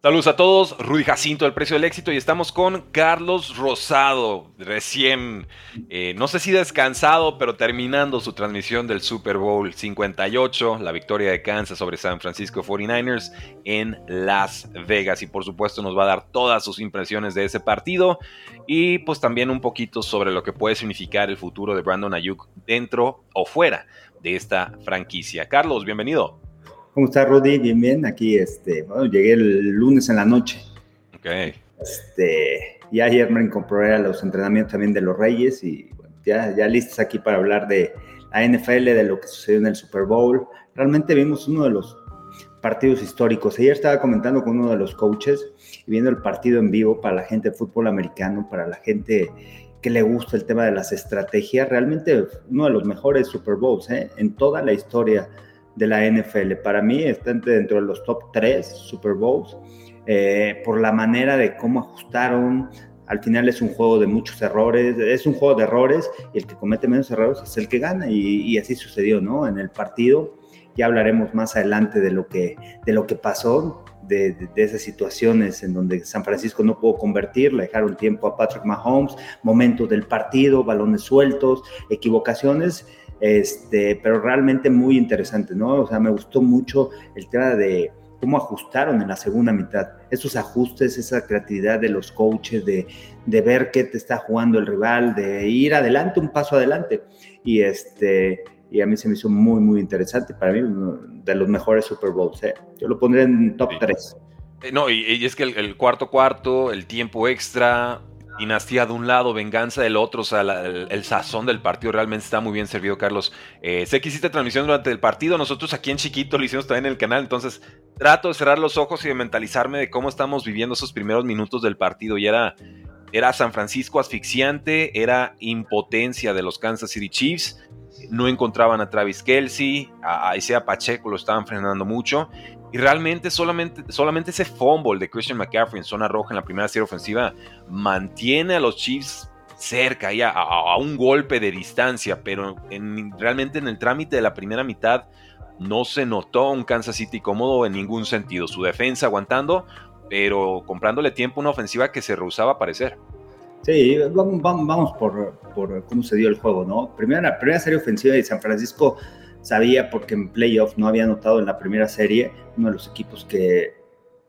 Saludos a todos, Rudy Jacinto, el precio del éxito, y estamos con Carlos Rosado, recién, eh, no sé si descansado, pero terminando su transmisión del Super Bowl 58, la victoria de Kansas sobre San Francisco 49ers en Las Vegas. Y por supuesto nos va a dar todas sus impresiones de ese partido y pues también un poquito sobre lo que puede significar el futuro de Brandon Ayuk dentro o fuera de esta franquicia. Carlos, bienvenido. ¿Cómo estás, Rudy? Bien, bien. Aquí, este, bueno, llegué el lunes en la noche. Ok. Este, y ayer me incorporé a los entrenamientos también de los Reyes y ya, ya listos aquí para hablar de la NFL, de lo que sucedió en el Super Bowl. Realmente vimos uno de los partidos históricos. Ayer estaba comentando con uno de los coaches y viendo el partido en vivo para la gente de fútbol americano, para la gente que le gusta el tema de las estrategias. Realmente uno de los mejores Super Bowls ¿eh? en toda la historia de la NFL. Para mí está dentro de los top 3 Super Bowls eh, por la manera de cómo ajustaron. Al final es un juego de muchos errores, es un juego de errores y el que comete menos errores es el que gana y, así sucedió, ¿no? En el partido ya hablaremos más adelante de lo que, de lo que pasó, de, de, esas situaciones en donde San Francisco no pudo convertir, le dejaron tiempo a Patrick Mahomes, momentos del partido, balones sueltos, equivocaciones este, pero realmente muy interesante, ¿no? O sea, me gustó mucho el tema de cómo ajustaron en la segunda mitad, esos ajustes, esa creatividad de los coaches, de, de ver qué te está jugando el rival, de ir adelante, un paso adelante. Y este, y a mí se me hizo muy, muy interesante. Para mí, uno de los mejores Super Bowls. ¿eh? Yo lo pondré en top 3. Eh, no, y, y, es que el, el, cuarto cuarto, el tiempo extra, dinastía de un lado, venganza del otro, o sea, el, sazón del partido realmente está muy bien servido, Carlos. Eh, sé que hiciste transmisión durante el partido, nosotros aquí en Chiquito lo hicimos también en el canal, entonces trato de cerrar los ojos y de mentalizarme de cómo estamos viviendo esos primeros minutos del partido y era, era San Francisco asfixiante, era impotencia de los Kansas City Chiefs, no encontraban a Travis Kelsey, a Isaiah Pacheco lo estaban frenando mucho y realmente solamente, solamente ese fumble de Christian McCaffrey en zona roja en la primera serie ofensiva mantiene a los Chiefs cerca, ya a, un golpe de distancia, pero en, realmente en el trámite de la primera mitad no se notó un Kansas City cómodo en ningún sentido. Su defensa aguantando, pero comprándole tiempo a una ofensiva que se rehusaba a aparecer. Sí, vamos, vamos por, por, cómo se dio el juego, ¿no? Primera, primera serie ofensiva de San Francisco sabía porque en playoff no había anotado en la primera serie, uno de los equipos que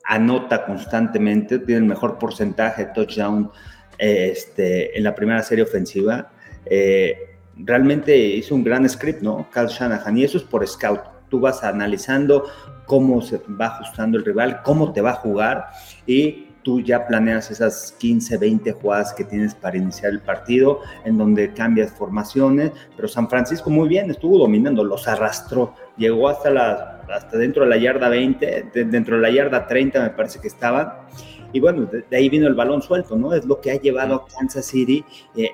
anota constantemente, tiene el mejor porcentaje de touchdown este, en la primera serie ofensiva. Eh, realmente hizo un gran script, ¿no? Cal Shanahan, y eso es por scout. Tú vas analizando cómo se va ajustando el rival, cómo te va a jugar y tú ya planeas esas 15, 20 jugadas que tienes para iniciar el partido, en donde cambias formaciones, pero San Francisco muy bien, estuvo dominando, los arrastró, llegó hasta, la, hasta dentro de la yarda 20, de, dentro de la yarda 30 me parece que estaban, y bueno, de, de, ahí vino el balón suelto, ¿no? Es lo que ha llevado a Kansas City eh, eh,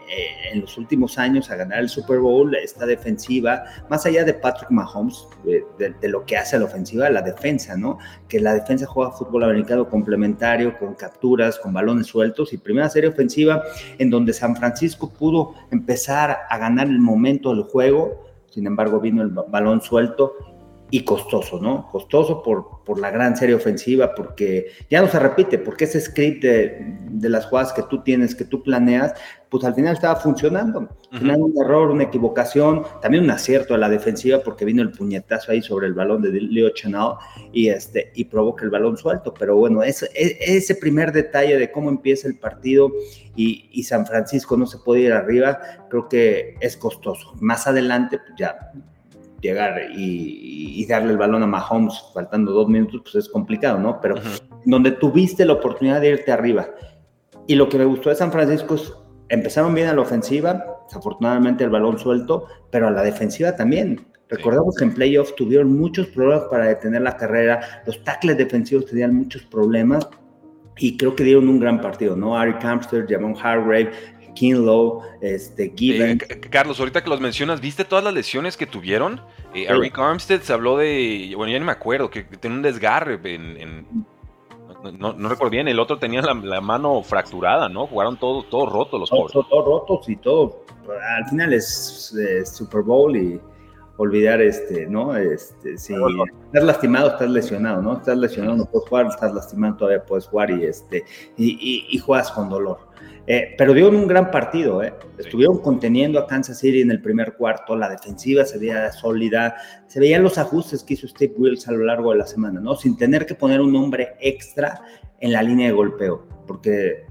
en los últimos años a ganar el Super Bowl, esta defensiva, más allá de Patrick Mahomes, eh, de, de, lo que hace la ofensiva, la defensa, ¿no? Que la defensa juega fútbol americano complementario, con capturas, con balones sueltos, y primera serie ofensiva en donde San Francisco pudo empezar a ganar el momento del juego, sin embargo vino el balón suelto y costoso, ¿no? Costoso por, por la gran serie ofensiva, porque ya no se repite, porque ese script de, de, las jugadas que tú tienes, que tú planeas, pues al final estaba funcionando. Al final un error, una equivocación, también un acierto a la defensiva, porque vino el puñetazo ahí sobre el balón de Leo Chenal y, este, y provoca el balón suelto. Pero bueno, ese, ese primer detalle de cómo empieza el partido y, y San Francisco no se puede ir arriba, creo que es costoso. Más adelante, pues ya llegar y, y, darle el balón a Mahomes faltando dos minutos, pues es complicado, ¿no? Pero uh -huh. donde tuviste la oportunidad de irte arriba. Y lo que me gustó de San Francisco es, empezaron bien a la ofensiva, desafortunadamente el balón suelto, pero a la defensiva también. Recordamos que en playoffs tuvieron muchos problemas para detener la carrera, los tackles defensivos tenían muchos problemas y creo que dieron un gran partido, ¿no? Ari Campster, Jamon Hargrave, Kinlow, este, Given. Eh, Carlos, ahorita que los mencionas, ¿viste todas las lesiones que tuvieron? Eh. Eric Armstead se habló de, bueno, ya ni me acuerdo, que, que tenía un desgarre en, en no, no, recuerdo bien, el otro tenía la, la mano fracturada, ¿no? Jugaron todos todo rotos los pobres. Todos todo rotos y todo. Al final es, es Super Bowl y olvidar este, ¿no? Este, sí, estás lastimado, estás lesionado, ¿no? Estás lesionado, no puedes jugar, estás lastimado, todavía puedes jugar y, este, y, juegas con dolor. Eh, pero dieron un gran partido, ¿eh? Estuvieron conteniendo a Kansas City en el primer cuarto, la defensiva se veía sólida, se veían los ajustes que hizo Steve Wills a lo largo de la semana, ¿no? Sin tener que poner un hombre extra en la línea de golpeo, porque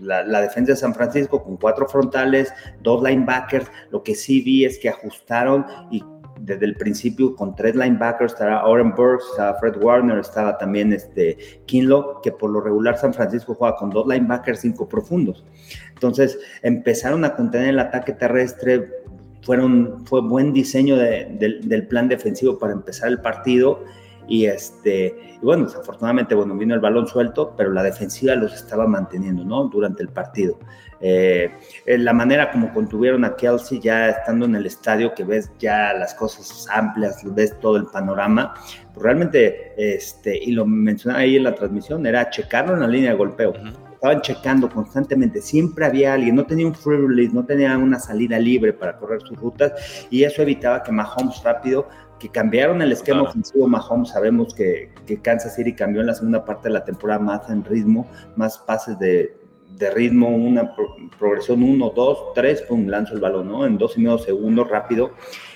la, defensa de San Francisco con cuatro frontales, dos linebackers, lo que sí vi es que ajustaron y desde el principio con tres linebackers, estaba Oren Burks, estaba Fred Warner, estaba también este Kinlo, que por lo regular San Francisco juega con dos linebackers, cinco profundos. Entonces empezaron a contener el ataque terrestre, fueron, fue buen diseño del plan defensivo para empezar el partido y este, y bueno, desafortunadamente, bueno, vino el balón suelto, pero la defensiva los estaba manteniendo, ¿no? Durante el partido. Eh, la manera como contuvieron a Kelsey ya estando en el estadio, que ves ya las cosas amplias, ves todo el panorama, pues realmente, este, y lo mencionaba ahí en la transmisión, era checarlo en la línea de golpeo. Estaban checando constantemente, siempre había alguien, no tenía un free release, no tenía una salida libre para correr sus rutas, y eso evitaba que Mahomes rápido que cambiaron el esquema ofensivo Mahomes, sabemos que, que, Kansas City cambió en la segunda parte de la temporada más en ritmo, más pases de, de ritmo, una progresión 1, 2, 3, pum, lanzo el balón, ¿no? En dos y medio segundos, rápido.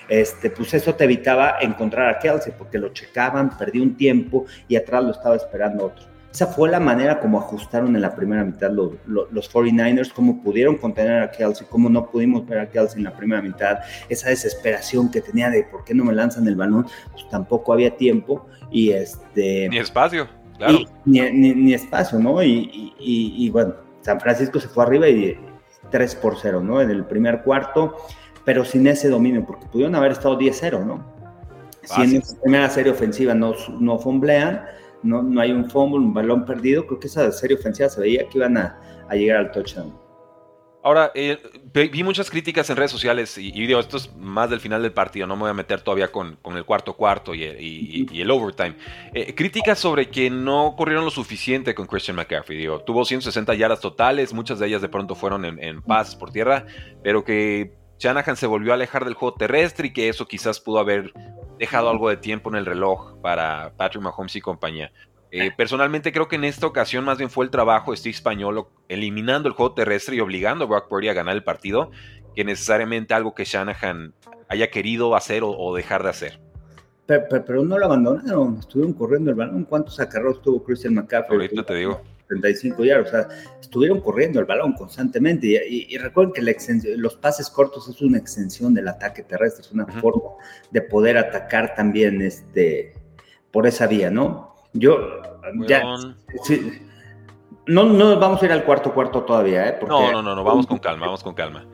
Este, pues eso te evitaba encontrar a Kelsey, porque lo checaban, perdí un tiempo y atrás lo estaba esperando otro. Esa fue la manera como ajustaron en la primera mitad los, los, 49ers, cómo pudieron contener a Kelsey, cómo no pudimos ver a Kelsey en la primera mitad, esa desesperación que tenía de por qué no me lanzan el balón, pues tampoco había tiempo y este... Ni espacio, claro. ni, ni, espacio, ¿no? Y, y, bueno, San Francisco se fue arriba y 3 por 0, ¿no? En el primer cuarto, pero sin ese dominio, porque pudieron haber estado 10-0, ¿no? Si en la primera serie ofensiva no, no fumblean, no, no hay un fumble, un balón perdido, creo que esa serie ofensiva se veía que iban a, llegar al touchdown. Ahora, eh, vi muchas críticas en redes sociales y, digo, esto es más del final del partido, no me voy a meter todavía con, el cuarto cuarto y, el overtime. Eh, críticas sobre que no corrieron lo suficiente con Christian McCaffrey. Digo, tuvo 160 yardas totales, muchas de ellas de pronto fueron en, en pases por tierra, pero que Shanahan se volvió a alejar del juego terrestre y que eso quizás pudo haber dejado algo de tiempo en el reloj para Patrick Mahomes y compañía. Eh, personalmente creo que en esta ocasión más bien fue el trabajo de Steve Español eliminando el juego terrestre y obligando a Brock Purdy a ganar el partido que necesariamente algo que Shanahan haya querido hacer o, dejar de hacer. Pero, no lo abandonaron, estuvieron corriendo el balón. ¿Cuántos acarreos tuvo Christian McCaffrey? Ahorita te digo. 35 yardas, o sea, estuvieron corriendo el balón constantemente y, recuerden que los pases cortos es una extensión del ataque terrestre, es una forma de poder atacar también este, por esa vía, ¿no? Yo, ya, no, no vamos a ir al cuarto cuarto todavía, ¿eh? no, no, no, no, vamos con calma, vamos con calma.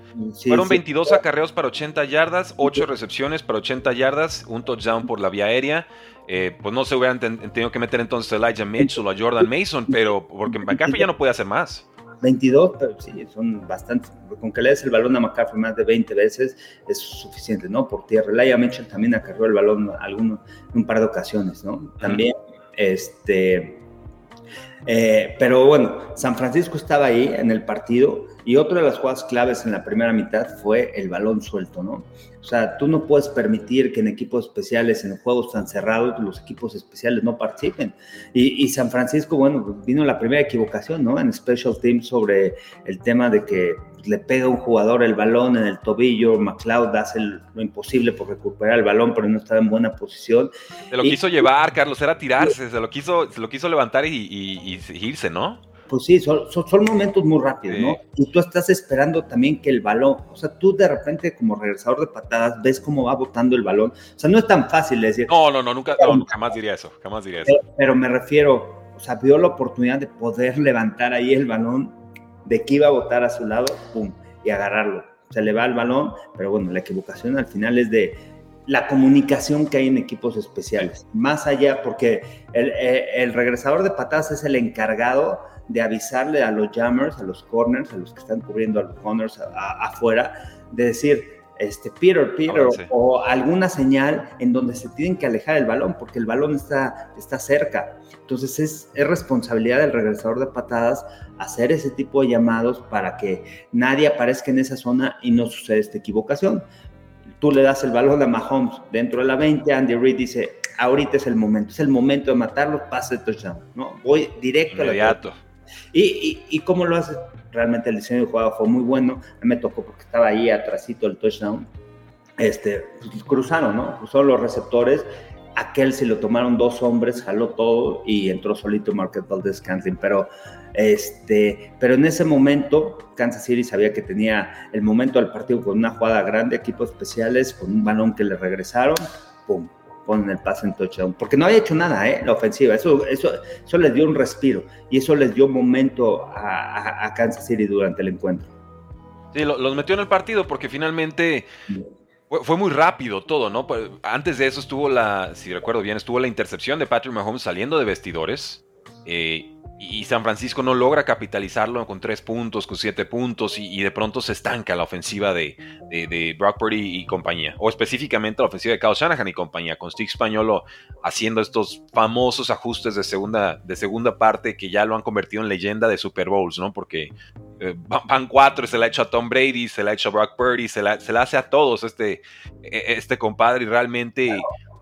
Fueron 22 acarreos para 80 yardas, 8 recepciones para 80 yardas, un touchdown por la vía aérea. Eh, pues no se hubieran tenido que meter entonces a Elijah Mitchell o a Jordan Mason, pero porque McCaffrey ya no puede hacer más. 22, pero sí, son bastantes. Con que le des el balón a McCaffrey más de 20 veces es suficiente, ¿no? Por tierra. Elijah Mitchell también acarreó el balón alguno, un par de ocasiones, ¿no? También, este. Eh, pero bueno, San Francisco estaba ahí en el partido y otra de las jugadas claves en la primera mitad fue el balón suelto, ¿no? O sea, tú no puedes permitir que en equipos especiales, en juegos tan cerrados, los equipos especiales no participen. Y, San Francisco, bueno, vino la primera equivocación, ¿no? En Special Teams sobre el tema de que le pega un jugador el balón en el tobillo, McLeod hace lo imposible por recuperar el balón, pero no estaba en buena posición. Se lo quiso llevar, Carlos, era tirarse, se lo quiso, se lo quiso levantar y, y irse, ¿no? Pues sí, son, son, momentos muy rápidos, ¿no? Y tú estás esperando también que el balón, o sea, tú de repente como regresador de patadas ves cómo va botando el balón. O sea, no es tan fácil decir. No, no, no, nunca, jamás diría eso, jamás diría eso. Pero, me refiero, o sea, vio la oportunidad de poder levantar ahí el balón, de que iba a botar a su lado, pum, y agarrarlo. Se le va el balón, pero bueno, la equivocación al final es de la comunicación que hay en equipos especiales. Más allá, porque el, eh, el regresador de patadas es el encargado de avisarle a los jammers, a los corners, a los que están cubriendo a los corners afuera, de decir, este, Peter, Peter, o, alguna señal en donde se tienen que alejar el balón, porque el balón está, está cerca. Entonces es, es responsabilidad del regresador de patadas hacer ese tipo de llamados para que nadie aparezca en esa zona y no suceda esta equivocación. Tú le das el balón a Mahomes dentro de la 20, Andy Reid dice, ahorita es el momento, es el momento de matarlo, pase de touchdown, ¿no? Voy directo Inmediato. Y, y, y, cómo lo hace, realmente el diseño de jugada fue muy bueno, me tocó porque estaba ahí atrásito el touchdown, este, pues, cruzaron, ¿no? Cruzaron los receptores, aquel se lo tomaron dos hombres, jaló todo y entró solito Market Valdez Cantlin, pero este, pero en ese momento Kansas City sabía que tenía el momento del partido con una jugada grande, equipos especiales, con un balón que le regresaron, pum, ponen el pase en touchdown, porque no había hecho nada, ¿eh? La ofensiva, eso, eso, eso les dio un respiro y eso les dio momento a, Kansas City durante el encuentro. Sí, los metió en el partido porque finalmente fue, muy rápido todo, ¿no? Pues, antes de eso estuvo la, si recuerdo bien, estuvo la intercepción de Patrick Mahomes saliendo de vestidores. Eh, y San Francisco no logra capitalizarlo con tres puntos, con siete puntos, y, de pronto se estanca la ofensiva de, de, Brock Purdy y compañía, o específicamente la ofensiva de Kyle Shanahan y compañía, con Steve Spagnolo haciendo estos famosos ajustes de segunda, de segunda parte que ya lo han convertido en leyenda de Super Bowls, ¿no? Porque eh, van cuatro, se la ha hecho a Tom Brady, se la ha hecho a Brock Purdy, se la, se la hace a todos este, e, este compadre, y realmente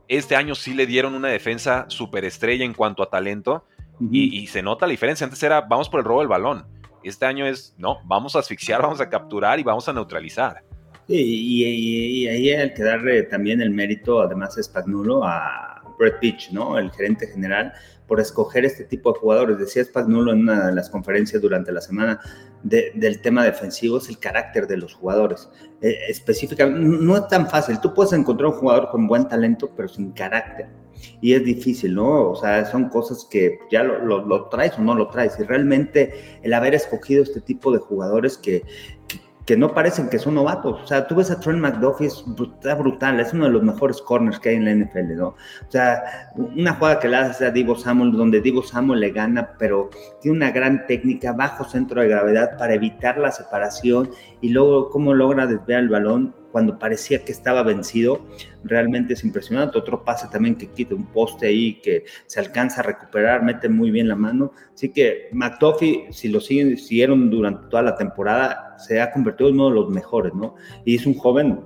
este año sí le dieron una defensa superestrella en cuanto a talento y, se nota la diferencia. Antes era, vamos por el robo del balón. Este año es, no, vamos a asfixiar, vamos a capturar y vamos a neutralizar. y, ahí hay que darle también el mérito, además, Spagnuolo a Brett Pitch, ¿no? El gerente general, por escoger este tipo de jugadores. Decía Spagnuolo en una de las conferencias durante la semana del tema defensivo, es el carácter de los jugadores. Eh, específicamente, no es tan fácil. Tú puedes encontrar un jugador con buen talento, pero sin carácter y es difícil, ¿no? O sea, son cosas que ya lo, traes o no lo traes. Y realmente el haber escogido este tipo de jugadores que, que, no parecen que son novatos. O sea, tú ves a Trent McDuffie, es brutal, es uno de los mejores corners que hay en la NFL, ¿no? O sea, una jugada que le hace a Divo Samuel, donde Divo Samuel le gana, pero tiene una gran técnica, bajo centro de gravedad para evitar la separación y luego cómo logra desviar el balón cuando parecía que estaba vencido, realmente es impresionante. Otro pase también que quita un poste ahí que se alcanza a recuperar, mete muy bien la mano. Así que McDuffie, si lo siguen, siguieron durante toda la temporada, se ha convertido en uno de los mejores, ¿no? Y es un joven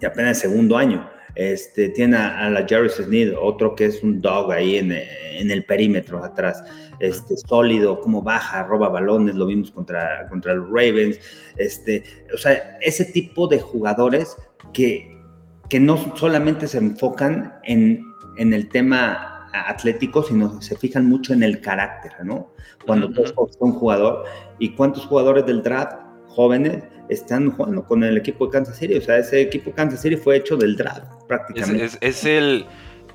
de apenas segundo año. Este, tiene a, la Jerry Sneed, otro que es un dog ahí en, en, el perímetro atrás, este, sólido, como baja, roba balones, lo vimos contra, contra los Ravens, este, o sea, ese tipo de jugadores que, que no solamente se enfocan en, en el tema atlético, sino se fijan mucho en el carácter, ¿no? Cuando tú -huh. un jugador, ¿y cuántos jugadores del draft jóvenes están jugando con el equipo de Kansas City. O sea, ese equipo de Kansas City fue hecho del draft prácticamente. Es, el,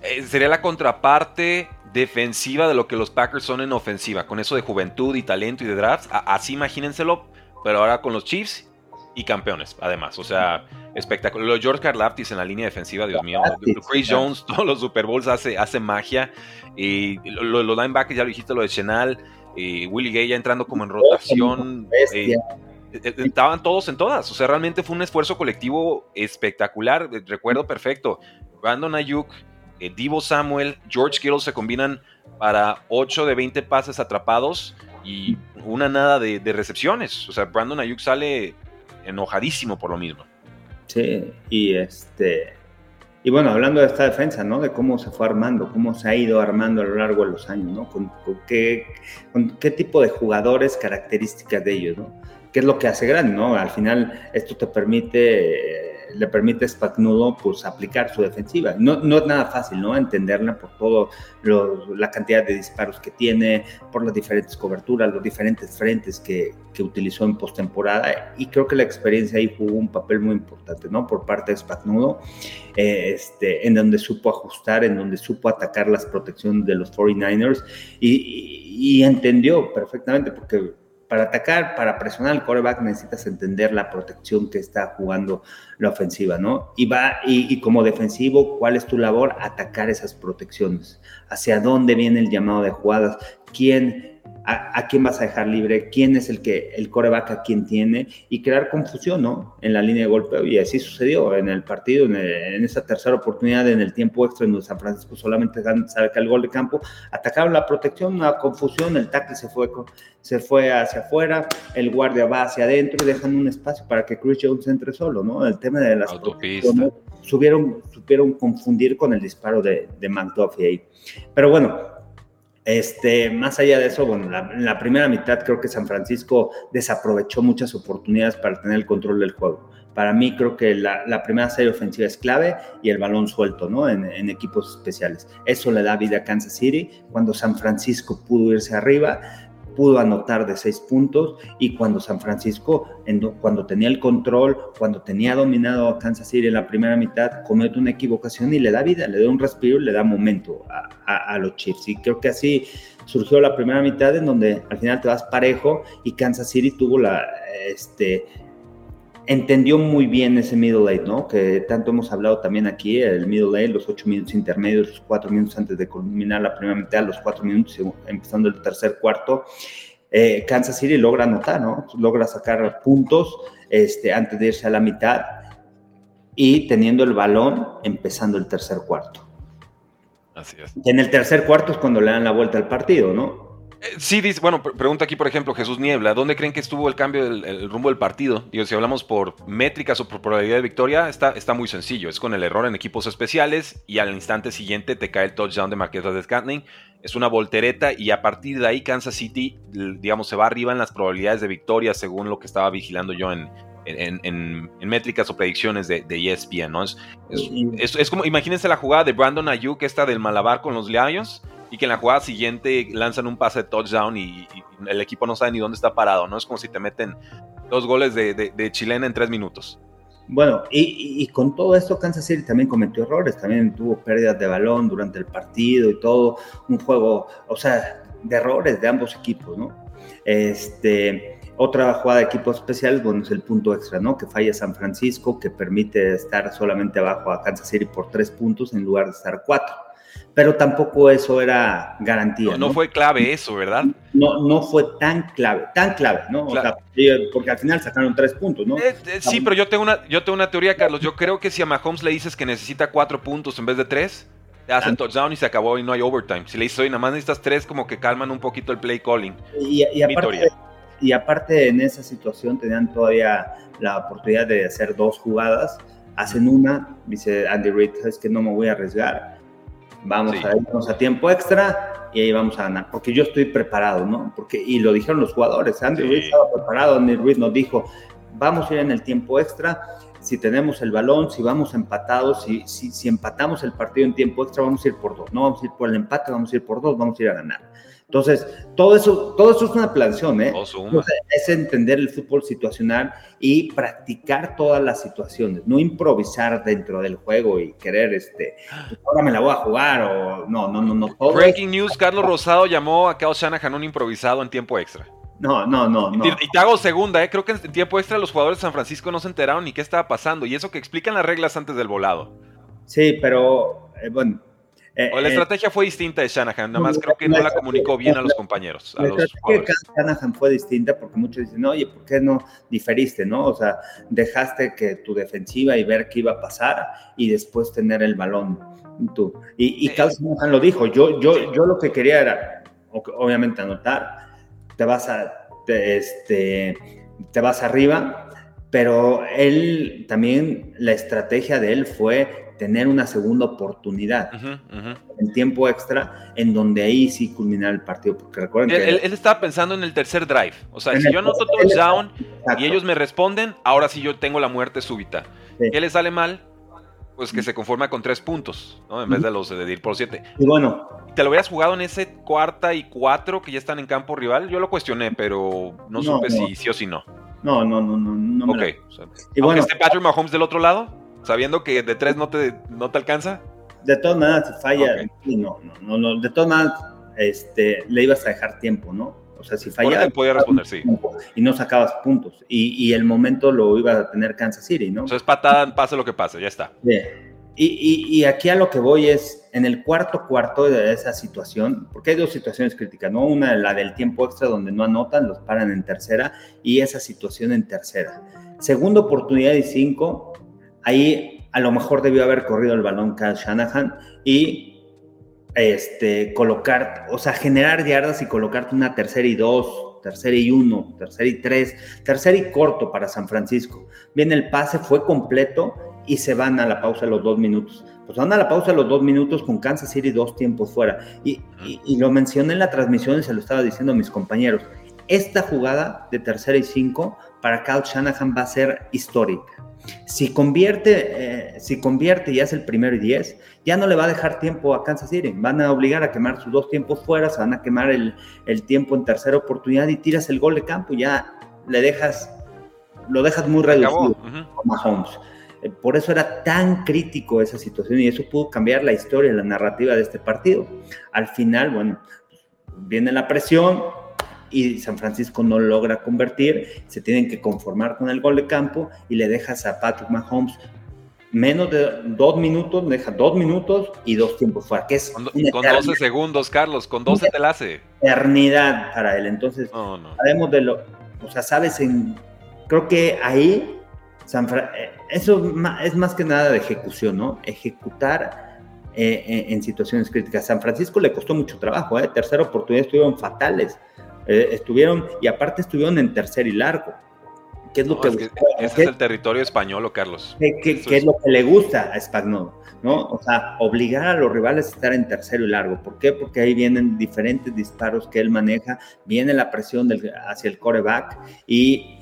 eh, sería la contraparte defensiva de lo que los Packers son en ofensiva, con eso de juventud y talento y de draft. Así imagínenselo, pero ahora con los Chiefs y campeones, además. O sea, espectacular. Los George Karlaftis en la línea defensiva, Dios mío. Chris Jones, todos los Super Bowls hace, hace magia. Y los, linebackers, ya lo dijiste, lo de Chenal. Y Willie Gay ya entrando como en rotación. Eh, eh, estaban todos en todas. O sea, realmente fue un esfuerzo colectivo espectacular. Eh, recuerdo perfecto. Brandon Ayuk, Divo Samuel, George Kittle se combinan para 8 de 20 pases atrapados y una nada de, recepciones. O sea, Brandon Ayuk sale enojadísimo por lo mismo. Sí, y este. Y bueno, hablando de esta defensa, ¿no? De cómo se fue armando, cómo se ha ido armando a lo largo de los años, ¿no? Con, qué, con qué tipo de jugadores, características de ellos, ¿no? Qué es lo que hace grande, ¿no? Al final esto te permite, le permite a Spagnudo pues aplicar su defensiva. No, no es nada fácil, ¿no? Entenderla por todo la cantidad de disparos que tiene, por las diferentes coberturas, los diferentes frentes que, que utilizó en postemporada y creo que la experiencia ahí jugó un papel muy importante, ¿no? Por parte de Spagnudo, eh, este, en donde supo ajustar, en donde supo atacar las protecciones de los 49ers y, y entendió perfectamente porque para atacar, para presionar al coreback necesitas entender la protección que está jugando la ofensiva, ¿no? Y va, y, como defensivo, ¿cuál es tu labor? Atacar esas protecciones. ¿Hacia dónde viene el llamado de jugadas? ¿Quién a, quién vas a dejar libre, quién es el que el coreback a quién tiene y crear confusión, ¿no? En la línea de golpeo y así sucedió en el partido, en, esa tercera oportunidad en el tiempo extra en donde San Francisco solamente saca el gol de campo, atacaron la protección, una confusión, el tackle se fue se fue hacia afuera, el guardia va hacia adentro y dejan un espacio para que Chris Jones entre solo, ¿no? El tema de las supieron, supieron confundir con el disparo de, de McDuffie ahí. Pero bueno, este, más allá de eso, bueno, en la primera mitad creo que San Francisco desaprovechó muchas oportunidades para tener el control del juego. Para mí creo que la, primera serie ofensiva es clave y el balón suelto, ¿no? En, en, equipos especiales. Eso le da vida a Kansas City. Cuando San Francisco pudo irse arriba, pudo anotar de seis puntos y cuando San Francisco, cuando tenía el control, cuando tenía dominado a Kansas City en la primera mitad, comete una equivocación y le da vida, le da un respiro y le da momento a, los Chiefs. Y creo que así surgió la primera mitad en donde al final te vas parejo y Kansas City tuvo la, este, entendió muy bien ese middle eight, ¿no? Que tanto hemos hablado también aquí, el middle eight, los ocho minutos intermedios, los cuatro minutos antes de culminar la primera mitad, los cuatro minutos empezando el tercer cuarto. Eh, Kansas City logra anotar, ¿no? Logra sacar puntos este, antes de irse a la mitad y teniendo el balón empezando el tercer cuarto. Así es. en el tercer cuarto es cuando le dan la vuelta al partido, ¿no? Eh, sí, dice, bueno, pregunta aquí, por ejemplo, Jesús Niebla, ¿dónde creen que estuvo el cambio del rumbo del partido? Digo, si hablamos por métricas o por probabilidad de victoria, está, está muy sencillo. Es con el error en equipos especiales y al instante siguiente te cae el touchdown de Marquesa de Scantling. Es una voltereta y a partir de ahí Kansas City, digamos, se va arriba en las probabilidades de victoria según lo que estaba vigilando yo en, en, métricas o predicciones de, de ESPN, ¿no? Es, es, es, como, imagínense la jugada de Brandon Ayuk, esta del Malabar con los Lions, y que en la jugada siguiente lanzan un pase de touchdown y, el equipo no sabe ni dónde está parado, ¿no? Es como si te meten dos goles de, chilena en tres minutos. Bueno, y, con todo esto Kansas City también cometió errores, también tuvo pérdidas de balón durante el partido y todo, un juego, o sea, de errores de ambos equipos, ¿no? Este, otra jugada de equipo especial, bueno, es el punto extra, ¿no? Que falla San Francisco, que permite estar solamente abajo a Kansas City por tres puntos en lugar de estar cuatro pero tampoco eso era garantía. No, fue clave eso, ¿verdad? No, no fue tan clave, tan clave, ¿no? porque al final sacaron tres puntos, ¿no? Eh, eh, sí, pero yo tengo, una, yo tengo una teoría, Carlos. Yo creo que si a Mahomes le dices que necesita cuatro puntos en vez de tres, te hacen ah. touchdown y se acabó y no hay overtime. Si le dices, oye, nada más necesitas tres, como que calman un poquito el play calling. Y, aparte, y aparte, en esa situación tenían todavía la oportunidad de hacer dos jugadas. Hacen una, dice Andy Reid, es que no me voy a arriesgar vamos a irnos a tiempo extra y ahí vamos a ganar, porque yo estoy preparado, ¿no? Porque, y lo dijeron los jugadores, Andy Ruiz estaba preparado, Andy Ruiz nos dijo, vamos a ir en el tiempo extra, si tenemos el balón, si vamos empatados, si, si, si empatamos el partido en tiempo extra, vamos a ir por dos, no vamos a ir por el empate, vamos a ir por dos, vamos a ir a ganar. Entonces, todo eso, todo eso es una planeación, ¿eh? es entender el fútbol situacional y practicar todas las situaciones, no improvisar dentro del juego y querer, este, pues, ahora me la voy a jugar o no, no, no, no. Breaking news, Carlos Rosado llamó a Kyle Shanahan un improvisado en tiempo extra. No, no, no, no. Y te hago segunda, ¿eh? Creo que en tiempo extra los jugadores de San Francisco no se enteraron ni qué estaba pasando. Y eso que explican las reglas antes del volado. Sí, pero, eh, bueno, eh, o la eh, estrategia fue distinta de Shanahan, nada más creo que no la comunicó bien a los compañeros. la estrategia de Shanahan fue distinta porque muchos dicen, oye, ¿por qué no diferiste, no? O sea, dejaste que tu defensiva y ver qué iba a pasar y después tener el balón tú. Y, y Shanahan lo dijo, yo, yo, yo lo que quería era, obviamente, anotar, te vas a, este, te vas arriba, pero él también, la estrategia de él fue tener una segunda oportunidad en tiempo extra, en donde ahí sí culminar el partido. Porque recuerden que. Él, estaba pensando en el tercer drive. O sea, si yo anoto touchdown y ellos me responden, ahora sí yo tengo la muerte súbita. ¿Qué le sale mal? Pues que se conforma con tres puntos, ¿no? En vez de los de ir por siete. Y bueno. ¿Te lo hubieras jugado en ese cuarta y cuatro que ya están en campo rival? Yo lo cuestioné, pero no, supe si sí o si no. No, no, no, no. no ok. y bueno, esté Patrick Mahomes del otro lado, sabiendo que de tres no te, no te alcanza. De todas maneras, si falla, no, no, no, de todas maneras, este, le ibas a dejar tiempo, ¿no? O sea, si falla. podía responder, sí. Y no sacabas puntos. Y, y, el momento lo iba a tener Kansas City, ¿no? O sea, es patada, pase lo que pase, ya está. Sí. Y, y, y, aquí a lo que voy es, en el cuarto cuarto de esa situación, porque hay dos situaciones críticas, ¿no? Una, la del tiempo extra donde no anotan, los paran en tercera, y esa situación en tercera. Segunda oportunidad y cinco, Ahí a lo mejor debió haber corrido el balón Kyle Shanahan y este, colocar, o sea, generar yardas y colocarte una tercera y dos, tercera y uno, tercera y tres, tercera y corto para San Francisco. Bien, el pase fue completo y se van a la pausa los dos minutos. Pues van a la pausa los dos minutos con Kansas City dos tiempos fuera. Y, y lo mencioné en la transmisión y se lo estaba diciendo a mis compañeros. Esta jugada de tercera y cinco para Kyle Shanahan va a ser histórica. Si convierte, eh, si convierte y hace el primero y diez, ya no le va a dejar tiempo a Kansas City. Van a obligar a quemar sus dos tiempos fuera, se van a quemar el, tiempo en tercera oportunidad y tiras el gol de campo. Ya le dejas, lo dejas muy reducido a Mahomes. Eh, por eso era tan crítico esa situación y eso pudo cambiar la historia, la narrativa de este partido. Al final, bueno, viene la presión, y San Francisco no logra convertir, se tienen que conformar con el gol de campo y le dejas a Patrick Mahomes menos de dos minutos, deja dos minutos y dos tiempos fuera, que es con, 12 segundos, Carlos, con 12 te la hace. Eternidad para él, entonces sabemos de lo, o sea, sabes, en, creo que ahí San eh, eso es más que nada de ejecución, ¿no? Ejecutar eh, en, situaciones críticas. San Francisco le costó mucho trabajo, ¿eh? Tercera oportunidad estuvieron fatales. Eh, estuvieron, y aparte estuvieron en tercer y largo. ¿Qué es lo que, ese es el territorio español, Carlos. ¿Qué, es, lo que le gusta a Spagnolo? ¿no? O sea, obligar a los rivales a estar en tercero y largo. ¿Por qué? Porque ahí vienen diferentes disparos que él maneja, viene la presión del, hacia el coreback y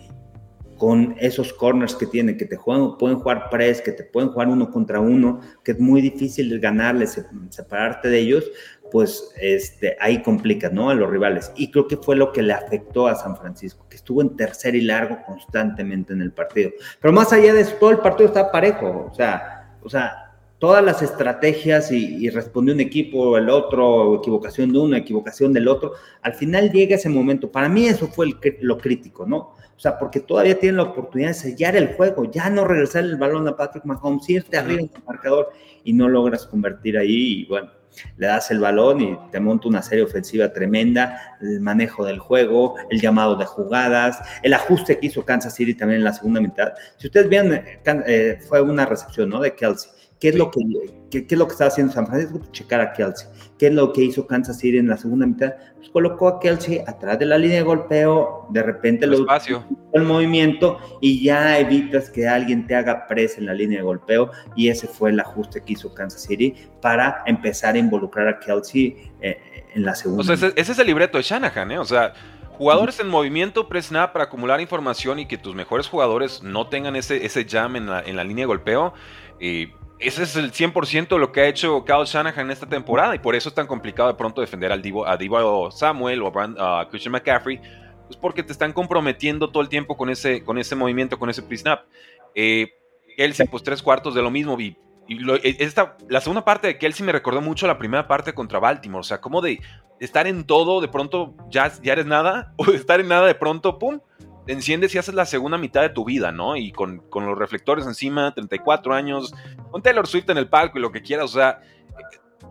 con esos corners que tiene, que te juegan, pueden jugar press, que te pueden jugar uno contra uno, que es muy difícil ganarles, separarte de ellos, pues este, ahí complica, ¿no? A los rivales. Y creo que fue lo que le afectó a San Francisco, que estuvo en tercer y largo constantemente en el partido. Pero más allá de eso, todo el partido estaba parejo, o sea, o sea, todas las estrategias y, respondió un equipo, el otro, equivocación de uno, equivocación del otro. Al final llega ese momento. Para mí eso fue lo crítico, ¿no? O sea, porque todavía tienen la oportunidad de sellar el juego, ya no regresar el balón a Patrick Mahomes, irte arriba en el marcador y no logras convertir ahí y bueno, le das el balón y te monta una serie ofensiva tremenda, el manejo del juego, el llamado de jugadas, el ajuste que hizo Kansas City también en la segunda mitad. Si ustedes vean, eh, eh, fue una recepción ¿no? de Kelsey. ¿Qué es, lo que, qué, es lo que estaba haciendo San Francisco? Pues checar a Kelsey. ¿Qué es lo que hizo Kansas City en la segunda mitad? Pues colocó a Kelsey atrás de la línea de golpeo, de repente lo espacio. el movimiento y ya evitas que alguien te haga presa en la línea de golpeo y ese fue el ajuste que hizo Kansas City para empezar a involucrar a Kelsey eh, en la segunda. O sea, ese, es el libreto de Shanahan, ¿eh? O sea, Jugadores en movimiento, press nada para acumular información y que tus mejores jugadores no tengan ese, ese jam en la, en la línea de golpeo. Y ese es el 100% lo que ha hecho Kyle Shanahan en esta temporada y por eso es tan complicado de pronto defender al Divo, a Divo Samuel o a, Christian McCaffrey, pues porque te están comprometiendo todo el tiempo con ese, con ese movimiento, con ese pre-snap. Eh, Kelsey, pues tres cuartos de lo mismo. Y, e, esta, la segunda parte de Kelsey me recordó mucho la primera parte contra Baltimore. O sea, como de estar en todo, de pronto ya, ya eres nada, o de estar en nada, de pronto, pum, enciendes y haces la segunda mitad de tu vida, ¿no? Y con, los reflectores encima, 34 años, con Taylor Swift en el palco y lo que quieras, o sea,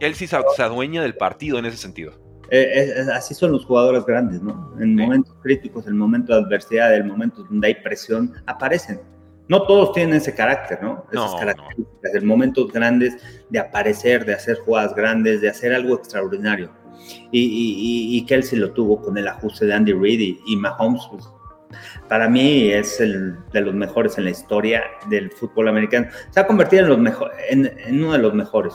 él sí se, adueña del partido en ese sentido. Eh, así son los jugadores grandes, ¿no? En momentos críticos, en momentos de adversidad, en momentos donde hay presión, aparecen. No todos tienen ese carácter, ¿no? Esas características, en momentos grandes de aparecer, de hacer jugadas grandes, de hacer algo extraordinario. Y, y, y, Kelsey lo tuvo con el ajuste de Andy Reid y, y Mahomes, pues, para mí es el de los mejores en la historia del fútbol americano. Se ha convertido en, los en uno de los mejores.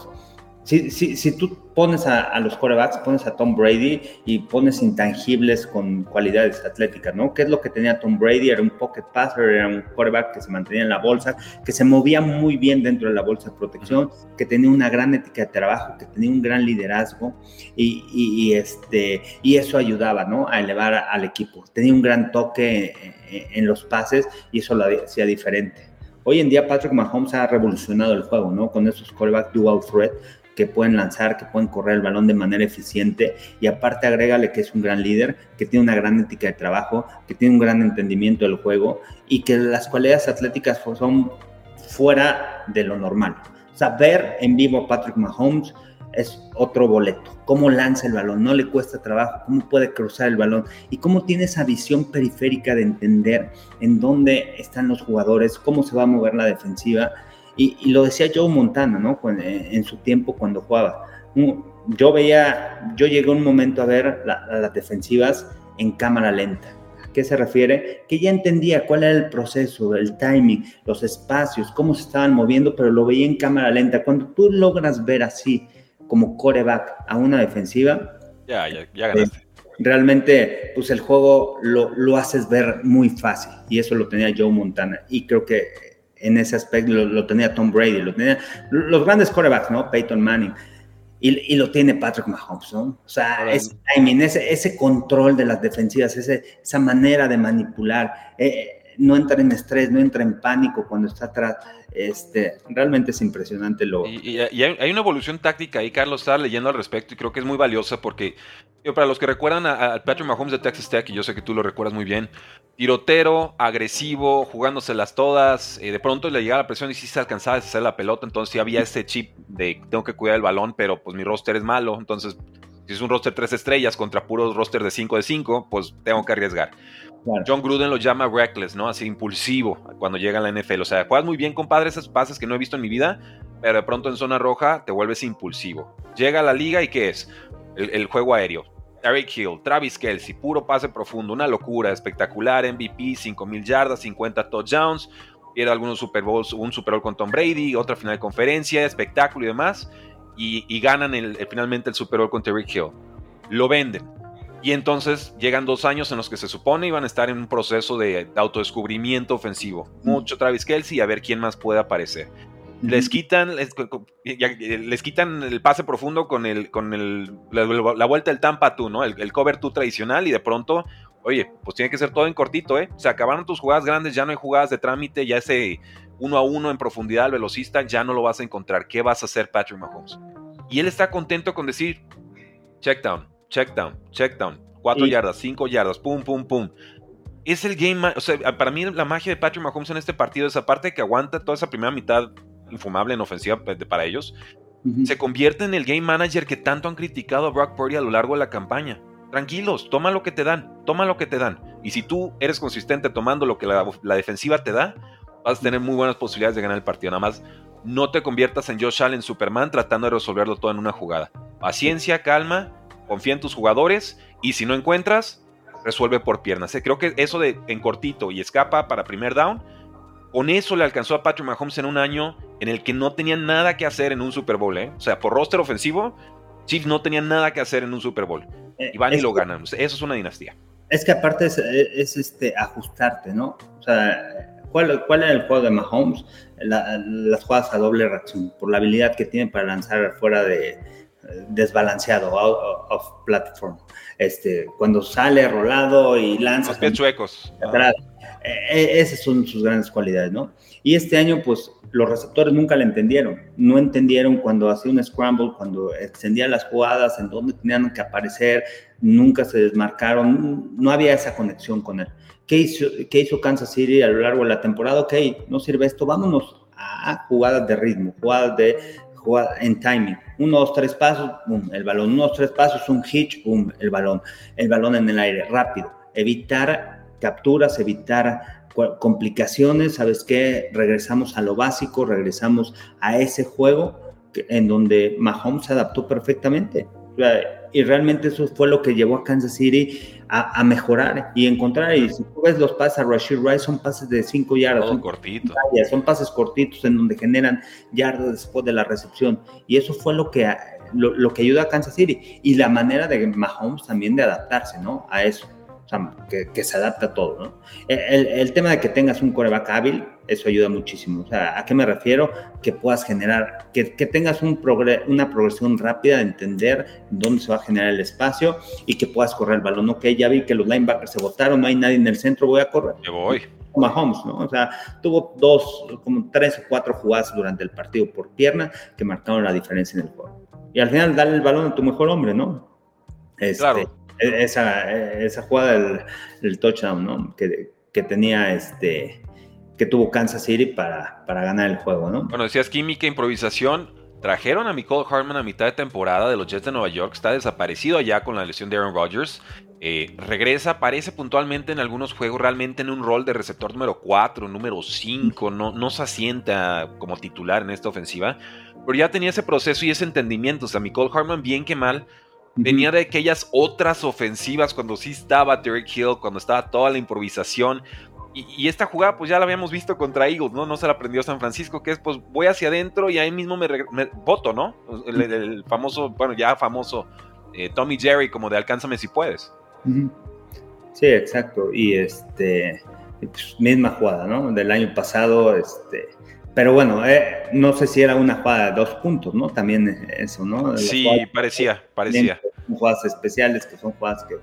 Si, si, si tú pones a, los quarterbacks, pones a Tom Brady y pones intangibles con cualidades atléticas, ¿no? ¿Qué es lo que tenía Tom Brady? Era un pocket passer, era un quarterback que se mantenía en la bolsa, que se movía muy bien dentro de la bolsa de protección, que tenía una gran ética de trabajo, que tenía un gran liderazgo y, y, este, y eso ayudaba, ¿no? A elevar al equipo. Tenía un gran toque en los pases y eso lo hacía diferente. Hoy en día Patrick Mahomes ha revolucionado el juego, ¿no? Con esos quarterback dual threat que pueden lanzar, que pueden correr el balón de manera eficiente y aparte agrégale que es un gran líder, que tiene una gran ética de trabajo, que tiene un gran entendimiento del juego y que las cualidades atléticas son fuera de lo normal. Ver en vivo a Patrick Mahomes es otro boleto. Cómo lanza el balón, no le cuesta trabajo, cómo puede cruzar el balón y cómo tiene esa visión periférica de entender en dónde están los jugadores, cómo se va a mover la defensiva y, lo decía Joe Montana, ¿no? Eh, en su tiempo cuando jugaba. Yo veía, yo llegué un momento a ver las defensivas en cámara lenta. ¿Qué se refiere? Que ya entendía cuál era el proceso, el timing, los espacios, cómo se estaban moviendo, pero lo veía en cámara lenta. Cuando tú logras ver así como coreback a una defensiva, ya, ya, ya ganaste. Eh, realmente, pues el juego lo, lo, haces ver muy fácil y eso lo tenía Joe Montana y creo que en ese aspecto lo, tenía Tom Brady, lo tenía los grandes corebacks, ¿no? Peyton Manning. Y, lo tiene Patrick Mahomes, ¿no? O sea, ese timing, ese, ese, control de las defensivas, ese, esa manera de manipular, eh, no entra en estrés, no entra en pánico cuando está atrás. Este, realmente es impresionante lo. Y, hay, una evolución táctica ahí, Carlos, estaba leyendo al respecto y creo que es muy valiosa porque, para los que recuerdan al Patrick Mahomes de Texas Tech, y yo sé que tú lo recuerdas muy bien, tirotero, agresivo, jugándoselas todas, eh, de pronto le llegaba la presión y sí se alcanzaba a hacer la pelota, entonces sí había ese chip de tengo que cuidar el balón, pero pues mi roster es malo, entonces si es un roster tres estrellas contra puros roster de 5 de 5, pues tengo que arriesgar. John Gruden lo llama reckless, ¿no? Así impulsivo cuando llega a la NFL. O sea, juegas muy bien, compadre, esos pases que no he visto en mi vida, pero de pronto en zona roja te vuelves impulsivo. Llega a la liga y ¿qué es? El, juego aéreo. Eric Hill, Travis Kelsey, puro pase profundo, una locura, espectacular, MVP, 5000 yardas, 50 touchdowns, pierde algunos Super Bowls, un Super Bowl con Tom Brady, otra final de conferencia, espectáculo y demás, y, ganan finalmente el Super Bowl con Terry Hill. Lo venden y entonces llegan dos años en los que se supone iban a estar en un proceso de autodescubrimiento ofensivo. Mucho Travis Kelsey y a ver quién más puede aparecer. Les quitan, les, quitan el pase profundo con, el, con el, la, vuelta del Tampa tú, ¿no? El, cover tú tradicional y de pronto, oye, pues tiene que ser todo en cortito, ¿eh? Se acabaron tus jugadas grandes, ya no hay jugadas de trámite, ya ese uno a uno en profundidad al velocista, ya no lo vas a encontrar. ¿Qué vas a hacer, Patrick Mahomes? Y él está contento con decir, check down, check down, check down, cuatro yardas, cinco yardas, pum, pum, pum. Es el game, o sea, para mí la magia de Patrick Mahomes en este partido es aparte que aguanta toda esa primera mitad infumable en ofensiva para ellos, se convierte en el game manager que tanto han criticado a Brock Purdy a lo largo de la campaña. Tranquilos, toma lo que te dan, toma lo que te dan. Y si tú eres consistente tomando lo que la, la defensiva te da, vas a tener muy buenas posibilidades de ganar el partido. Nada más no te conviertas en Josh Allen Superman tratando de resolverlo todo en una jugada. Paciencia, calma confía en tus jugadores y si no encuentras, resuelve por piernas. ¿eh? Creo que eso de en cortito y escapa para primer down, con eso le alcanzó a Patrick Mahomes en un año en el que no tenía nada que hacer en un Super Bowl. ¿eh? O sea, por roster ofensivo, Chiefs no tenía nada que hacer en un Super Bowl. Eh, y van y lo ganan. Eso es una dinastía. Es que aparte es, este, ajustarte, ¿no? O sea, ¿cuál, ¿cuál, era el juego de Mahomes? las jugadas a doble reacción, por la habilidad que tiene para lanzar fuera de, desbalanceado, out of platform. Este, cuando sale rolado y lanza. Los pies chuecos. E, e, esas son sus grandes cualidades, ¿no? Y este año, pues, los receptores nunca le entendieron. No entendieron cuando hacía un scramble, cuando extendía las jugadas, en dónde tenían que aparecer, nunca se desmarcaron, no había esa conexión con él. ¿Qué hizo, qué hizo Kansas City a lo largo de la temporada? Ok, no sirve esto, vámonos a jugadas de ritmo, jugadas de en timing. Uno, dos, tres pasos, boom, el balón. Uno, dos, tres pasos, un hitch, boom, el balón. El balón en el aire, rápido. Evitar capturas, evitar complicaciones. ¿Sabes qué? Regresamos a lo básico, regresamos a ese juego en donde Mahomes se adaptó perfectamente. Y realmente eso fue lo que llevó a Kansas City a, mejorar y encontrar. Y si tú ves los pases a Rashid Rice, son pases de 5 yardas. Son cortitos. Son pases cortitos en donde generan yardas después de la recepción. Y eso fue lo que, lo, que ayuda a Kansas City. Y la manera de Mahomes también de adaptarse, ¿no? A eso que, se adapta a todo, ¿no? El, tema de que tengas un coreback hábil, eso ayuda muchísimo. O sea, ¿a qué me refiero? Que puedas generar, que, tengas un una progresión rápida de entender dónde se va a generar el espacio y que puedas correr el balón. Ok, ya vi que los linebackers se botaron, no hay nadie en el centro, voy a correr. Me voy. Mahomes, ¿no? O sea, tuvo dos, como tres o cuatro jugadas durante el partido por pierna que marcaron la diferencia en el juego. Y al final, darle el balón a tu mejor hombre, ¿no? Este, claro esa, esa jugada del, touchdown, ¿no? Que, que, tenía este que tuvo Kansas City para, para ganar el juego, ¿no? Bueno, decías química, improvisación. Trajeron a Nicole Hartman a mitad de temporada de los Jets de Nueva York. Está desaparecido allá con la lesión de Aaron Rodgers. Eh, regresa, aparece puntualmente en algunos juegos, realmente en un rol de receptor número 4, número 5. No, no se asienta como titular en esta ofensiva. Pero ya tenía ese proceso y ese entendimiento. O sea, Nicole Hartman, bien que mal, Venía de aquellas otras ofensivas cuando sí estaba Derek Hill, cuando estaba toda la improvisación. Y, esta jugada, pues ya la habíamos visto contra Eagles, ¿no? No se la aprendió San Francisco, que es, pues voy hacia adentro y ahí mismo me, voto, ¿no? El, famoso, bueno, ya famoso eh, Tommy Jerry, como de alcánzame si puedes. Sí, exacto. Y este, pues, misma jugada, ¿no? Del año pasado, este. Pero bueno, eh, no sé si era una jugada de dos puntos, ¿no? También eso, ¿no? sí, parecía, parecía. Son jugadas especiales, que son jugadas que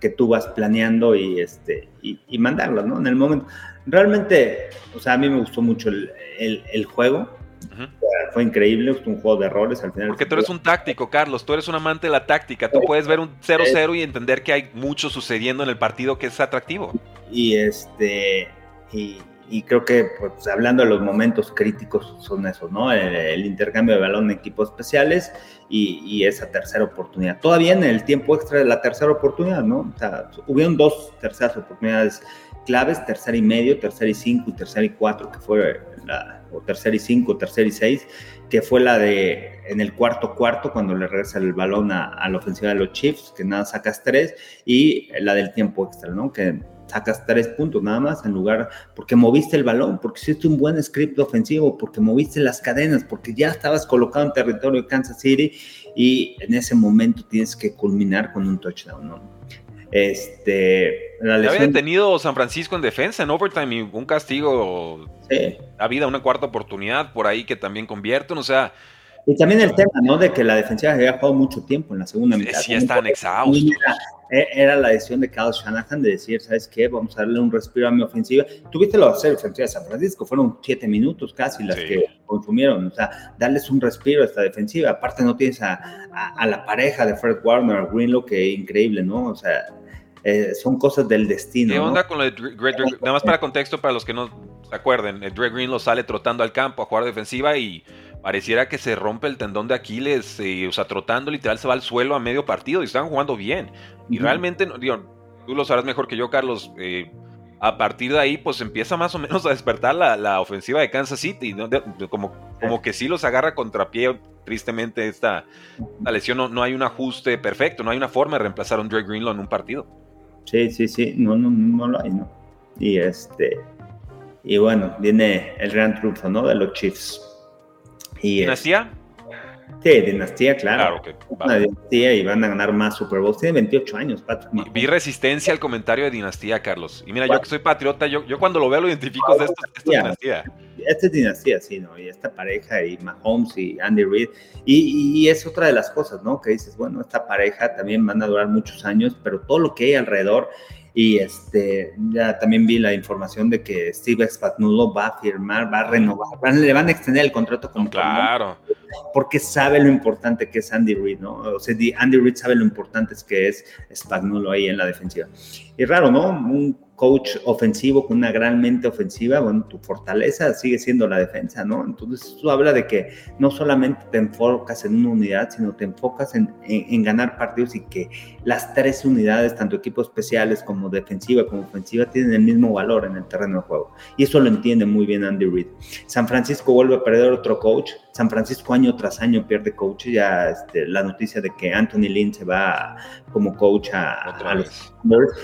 que tú vas planeando y, este, y, mandarlas, ¿no? En el momento. Realmente, o sea, a mí me gustó mucho el, el, juego. Fue increíble, fue un juego de errores al final. Porque tú eres un táctico, Carlos, tú eres un amante de la táctica. Tú puedes ver un 0-0 y entender que hay mucho sucediendo en el partido que es atractivo. Y este. Y, y creo que, pues, hablando de los momentos críticos, son esos, ¿no? El, intercambio de balón en equipos especiales y, esa tercera oportunidad. Todavía en el tiempo extra de la tercera oportunidad, ¿no? O sea, hubieron dos terceras oportunidades claves, tercera y medio, tercera y cinco y tercera y cuatro, que fue la, o tercera y cinco, tercera y seis, que fue la de en el cuarto cuarto, cuando le regresa el balón a, a la ofensiva de los Chiefs, que nada sacas tres, y la del tiempo extra, ¿no? Que sacas tres puntos nada más en lugar, porque moviste el balón, porque hiciste un buen script ofensivo, porque moviste las cadenas, porque ya estabas colocado en territorio de Kansas City y en ese momento tienes que culminar con un touchdown, ¿no? Este, la Había detenido San Francisco en defensa en overtime y un castigo. Sí. Ha habido una cuarta oportunidad por ahí que también convierten, o sea, y también el tema, ¿no? De que la defensiva había jugado mucho tiempo en la segunda mitad. Sí, están exhaustos. E, era, la decisión de Kyle Shanahan de decir, ¿sabes qué? Vamos a darle un respiro a mi ofensiva. Tuviste la ofensiva de San Francisco, fueron siete minutos casi las que consumieron. O sea, darles un respiro a esta defensiva. Aparte no tienes a, a, la pareja de Fred Warner, a Greenlow, que increíble, ¿no? O sea, eh, son cosas del destino. ¿Qué onda con lo de Greg, Nada más para contexto, para los que no se acuerden, Greg Greenlow sale trotando al campo a jugar defensiva y pareciera que se rompe el tendón de Aquiles, eh, o sea, trotando literal se va al suelo a medio partido y están jugando bien. Y realmente, digo, tú lo sabrás mejor que yo, Carlos, eh, a partir de ahí, pues empieza más o menos a despertar la, ofensiva de Kansas City, como, como que sí los agarra contra pie, tristemente, esta, lesión, no, no, hay un ajuste perfecto, no hay una forma de reemplazar a un Dre Greenlaw en un partido. Sí, sí, sí, no, no, no lo hay, ¿no? Y este, y bueno, viene el gran triunfo, ¿no? De los Chiefs. Y ¿Dinastía? Sí, dinastía, claro. claro Una dinastía y van a ganar más Super Bowls. Tiene 28 años, Patrick. Vi resistencia al comentario de dinastía, Carlos. Y mira, yo que soy patriota, yo, yo cuando lo veo lo identifico de esto, es dinastía. Esta es dinastía, sí, ¿no? Y esta pareja, y Mahomes y Andy Reid. Y, y, es otra de las cosas, ¿no? Que dices, bueno, esta pareja también van a durar muchos años, pero todo lo que hay alrededor y este, ya también vi la información de que Steve Spagnuolo va a firmar, va a renovar, le van a extender el contrato con Claro. Porque sabe lo importante que es Andy Reid, ¿no? O sea, Andy Reid sabe lo importante que es Spagnuolo ahí en la defensiva. Y raro, ¿no? Un coach ofensivo con una gran mente ofensiva, bueno, tu fortaleza sigue siendo la defensa, ¿no? Entonces eso habla de que no solamente te enfocas en una unidad, sino te enfocas en, en, ganar partidos y que las tres unidades, tanto equipos especiales como defensiva como ofensiva, tienen el mismo valor en el terreno de juego. Y eso lo entiende muy bien Andy Reid. San Francisco vuelve a perder otro coach. San Francisco año tras año pierde coach. Ya este, la noticia de que Anthony Lynn se va como coach a, los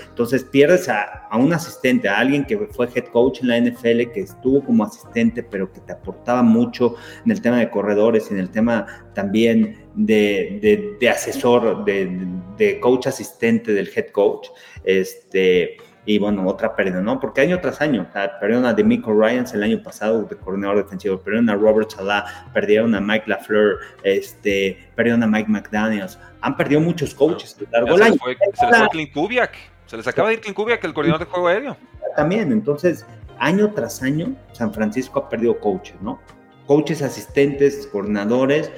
entonces pierdes a, un asistente, a alguien que fue head coach en la NFL, que estuvo como asistente, pero que te aportaba mucho en el tema de corredores y en el tema también de, de, asesor, de, coach asistente del head coach. Este, y bueno, otra pérdida, ¿no? Porque año tras año, perdieron a Demico Ryans el año pasado de coordinador defensivo, perdieron a Robert Salah, perdieron a Mike LaFleur, este, perdieron a Mike McDaniels, han perdido muchos coaches se, les fue, Clint Kubiak, se les acaba de ir Clint Kubiak, el coordinador de juego aéreo. También, entonces, año tras año, San Francisco ha perdido coaches, ¿no? Coaches asistentes, coordinadores,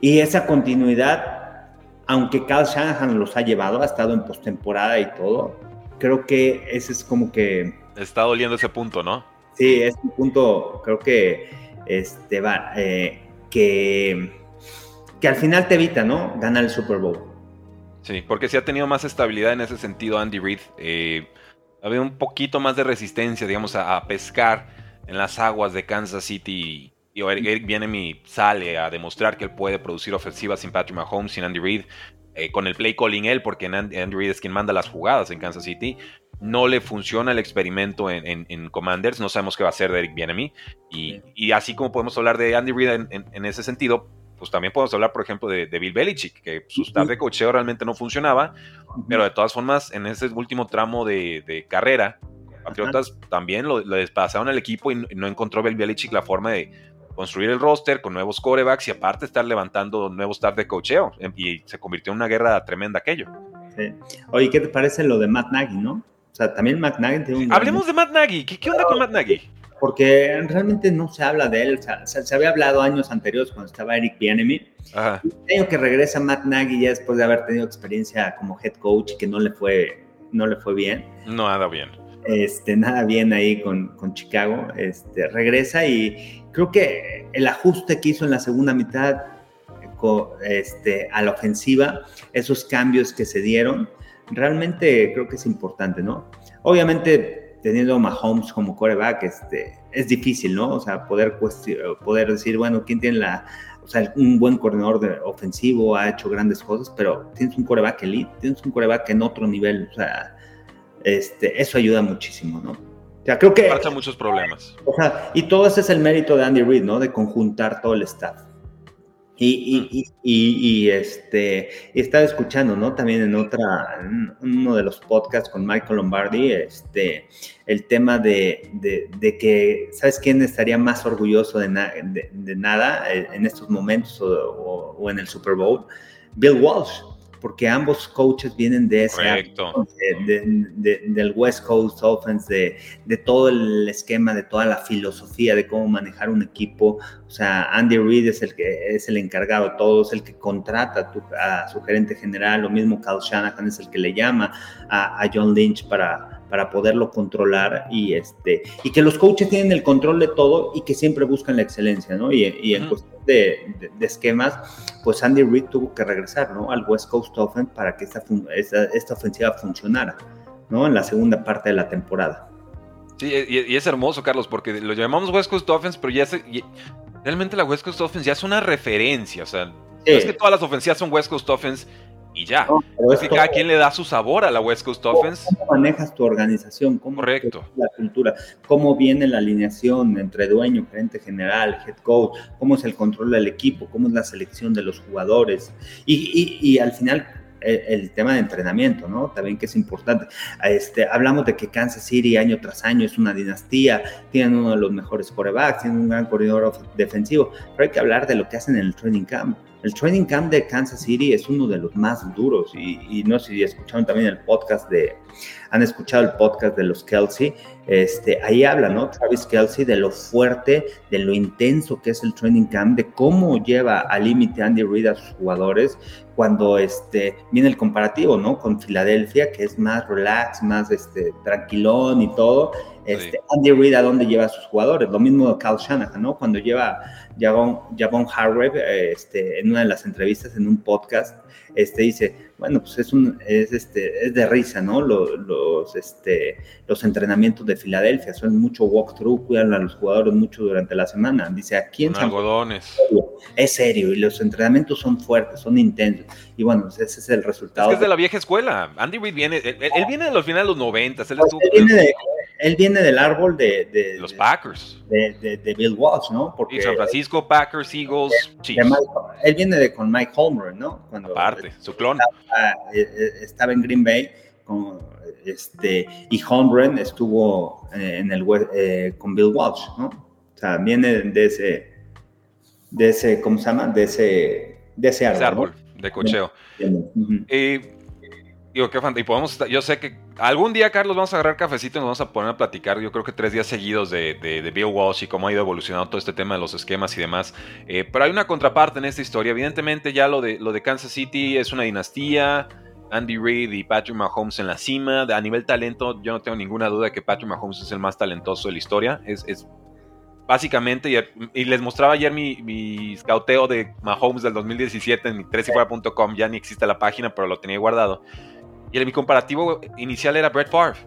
y esa continuidad, aunque Carl Shanahan los ha llevado, ha estado en postemporada y todo, creo que ese es como que... Está doliendo ese punto, ¿no? Sí, es un punto, creo que, este, va, eh, que que al final te evita, ¿no? Ganar el Super Bowl. Sí, porque sí ha tenido más estabilidad en ese sentido Andy Reid. Eh, había un poquito más de resistencia, digamos, a, pescar en las aguas de Kansas City. Y Eric viene mi sale a demostrar que él puede producir ofensivas sin Patrick Mahomes, sin Andy Reid. Eh, con el play calling él, porque Andy Reid es quien manda las jugadas en Kansas City. No le funciona el experimento en, Commanders, no sabemos qué va a hacer de Eric Bienemy. Y, y así como podemos hablar de Andy Reid en, ese sentido, pues también podemos hablar, por ejemplo, de, Bill Belichick, que su staff de cocheo realmente no funcionaba, pero de todas formas, en ese último tramo de, carrera, Patriotas también lo, lo despasaron al equipo y no encontró Bill Belichick la forma de construir el roster con nuevos corebacks y aparte estar levantando nuevos staff de cocheo. Em, y se convirtió en una guerra tremenda aquello. Sí. Oye, ¿qué te parece lo de Matt Nagy, no? O sea, también Matt Nagy tiene un... Hablemos de Matt Nagy. ¿Qué, onda con Matt Nagy? Porque realmente no se habla de él. O sea, se, había hablado años anteriores cuando estaba Eric Bienemy. Tengo que regresa Matt Nagy ya después de haber tenido experiencia como head coach que no le fue, no le fue bien. No, nada bien. Este, nada bien ahí con, con Chicago. Este, regresa y creo que el ajuste que hizo en la segunda mitad este, a la ofensiva, esos cambios que se dieron, realmente creo que es importante, ¿no? Obviamente, teniendo Mahomes como coreback, este, es difícil, ¿no? O sea, poder, poder decir, bueno, ¿quién tiene la, o sea, un buen coordinador de ofensivo, ha hecho grandes cosas, pero tienes un coreback elite, tienes un coreback en otro nivel, o sea, este, eso ayuda muchísimo, ¿no? O sea, creo que... Pasa muchos problemas. O sea, y todo ese es el mérito de Andy Reid, ¿no? De conjuntar todo el staff. Y, y, y, y, este, estaba escuchando, ¿no? También en otra, en uno de los podcasts con Michael Lombardi, este, el tema de, de, de que, ¿sabes quién estaría más orgulloso de, de, nada en estos momentos o, o, en el Super Bowl? Bill Walsh porque ambos coaches vienen de ese del West Coast Offense, de, todo el esquema, de toda la filosofía de cómo manejar un equipo. O sea, Andy Reid es el que es el encargado de todo, es el que contrata a, su gerente general, lo mismo Cal Shanahan es el que le llama a, a John Lynch para para poderlo controlar y este y que los coaches tienen el control de todo y que siempre buscan la excelencia, ¿no? Y, y en cuestión de, esquemas, pues Andy Reid tuvo que regresar, ¿no? Al West Coast Offense para que esta, esta, ofensiva funcionara, ¿no? En la segunda parte de la temporada. Sí, y, es hermoso, Carlos, porque lo llamamos West Coast Offense, pero ya se, realmente la West Coast Offense ya es una referencia, o sea, no es que todas las ofensivas son West Coast Offense, y ya. es que cada quien le da su sabor a la West Coast Offense. ¿Cómo manejas tu organización? ¿Cómo Correcto. La cultura. ¿Cómo viene la alineación entre dueño, gerente general, head coach? ¿Cómo es el control del equipo? ¿Cómo es la selección de los jugadores? Y, y, y al final, el, tema de entrenamiento, ¿no? También que es importante. Este, hablamos de que Kansas City año tras año es una dinastía, tienen uno de los mejores corebacks, tienen un gran corredor defensivo, pero hay que hablar de lo que hacen en el training camp. El training camp de Kansas City es uno de los más duros y, no sé si escucharon también el podcast de, han escuchado el podcast de los Kelsey, este, ahí habla, ¿no? Travis Kelsey de lo fuerte, de lo intenso que es el training camp, de cómo lleva al límite Andy Reid a sus jugadores cuando este, viene el comparativo, ¿no? Con Filadelfia, que es más relax, más este, tranquilón y todo. Este, Andy Reid a dónde lleva a sus jugadores. Lo mismo de Kyle Shanahan, ¿no? Cuando lleva Javon, Javon Hargrave este, en una de las entrevistas en un podcast, este, dice, bueno, pues es, un, es, este, es de risa, ¿no? Los, los, este, los entrenamientos de Filadelfia son mucho walkthrough, cuidan a los jugadores mucho durante la semana. Dice, aquí en algodones. Es serio y los entrenamientos son fuertes, son intensos. Y bueno, pues ese es el resultado. Es que es de la vieja escuela. Andy Reid viene, él, viene de los finales de los 90. Él, pues él, viene de, él, viene del árbol de, los Packers. De, Bill Walsh, ¿no? Porque, San Francisco, Packers, Eagles, Chiefs. él viene de con Mike Holmgren, ¿no? Cuando Aparte, su clon. Eh, eh, estaba, en Green Bay con, este, y Holmgren estuvo eh, en el, con Bill Walsh, ¿no? O sea, viene de ese, de ese, ¿cómo se llama? De ese, de ese árbol. de cocheo. Digo, qué y podemos, yo sé que algún día, Carlos, vamos a agarrar cafecito y nos vamos a poner a platicar, yo creo que tres días seguidos de, de, Bill Walsh y cómo ha ido evolucionando todo este tema de los esquemas y demás. Eh, pero hay una contraparte en esta historia. Evidentemente ya lo de, lo de Kansas City es una dinastía. Andy Reid y Patrick Mahomes en la cima. A nivel talento, yo no tengo ninguna duda de que Patrick Mahomes es el más talentoso de la historia. Es, es básicamente, y, les mostraba ayer mi, mi, scouteo de Mahomes del 2017 en mi 3 ya ni existe la página, pero lo tenía guardado. Y mi comparativo inicial era Brett Favre.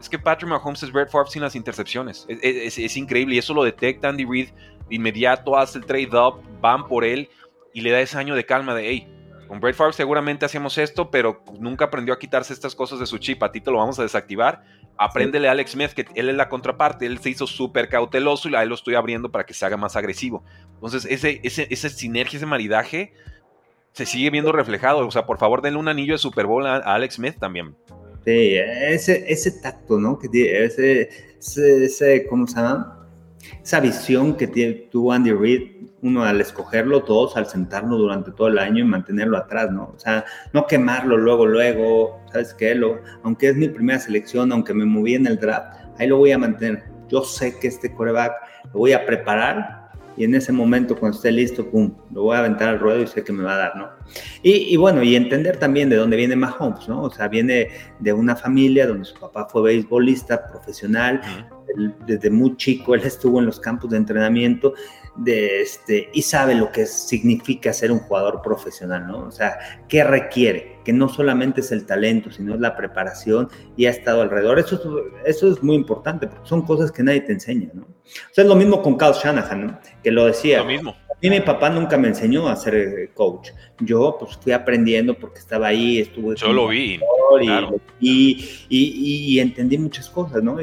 Es que Patrick Mahomes es Brett Favre sin las intercepciones. Es, increíble y eso lo detecta Andy Reid de inmediato, hace el trade up, van por él y le da ese año de calma de, hey, Con Brett Favre seguramente hacíamos esto, pero nunca aprendió a quitarse estas cosas de su chip. A ti te lo vamos a desactivar. Apréndele a Alex Smith, que él es la contraparte. Él se hizo súper cauteloso y ahí lo estoy abriendo para que se haga más agresivo. Entonces, ese, ese, esa sinergia, ese maridaje, se sigue viendo reflejado. O sea, por favor, denle un anillo de Super Bowl a, Alex Smith también. Sí, ese, ese tacto, ¿no? Que tiene, ese, ese, ¿cómo se llama? Esa visión que tuvo Andy Reid, uno al escogerlo, dos al sentarlo durante todo el año y mantenerlo atrás, ¿no? O sea, no quemarlo luego, luego, ¿sabes qué? Lo, aunque es mi primera selección, aunque me moví en el draft, ahí lo voy a mantener. Yo sé que este coreback lo voy a preparar y en ese momento cuando esté listo, pum, lo voy a aventar al ruedo y sé que me va a dar, ¿no? Y, bueno, y entender también de dónde viene Mahomes, ¿no? O sea, viene de una familia donde su papá fue beisbolista profesional, desde muy chico él estuvo en los campos de entrenamiento de este, y sabe lo que significa ser un jugador profesional, ¿no? O sea, ¿qué requiere? Que no solamente es el talento, sino es la preparación y ha estado alrededor. Eso, eso es muy importante, porque son cosas que nadie te enseña, ¿no? O sea, es lo mismo con Kyle Shanahan, ¿no? Que lo decía. Lo mismo. A mí mi papá nunca me enseñó a ser eh, coach. Yo pues fui aprendiendo porque estaba ahí, estuve... Yo lo vi. Y, y, y, entendí muchas cosas, ¿no?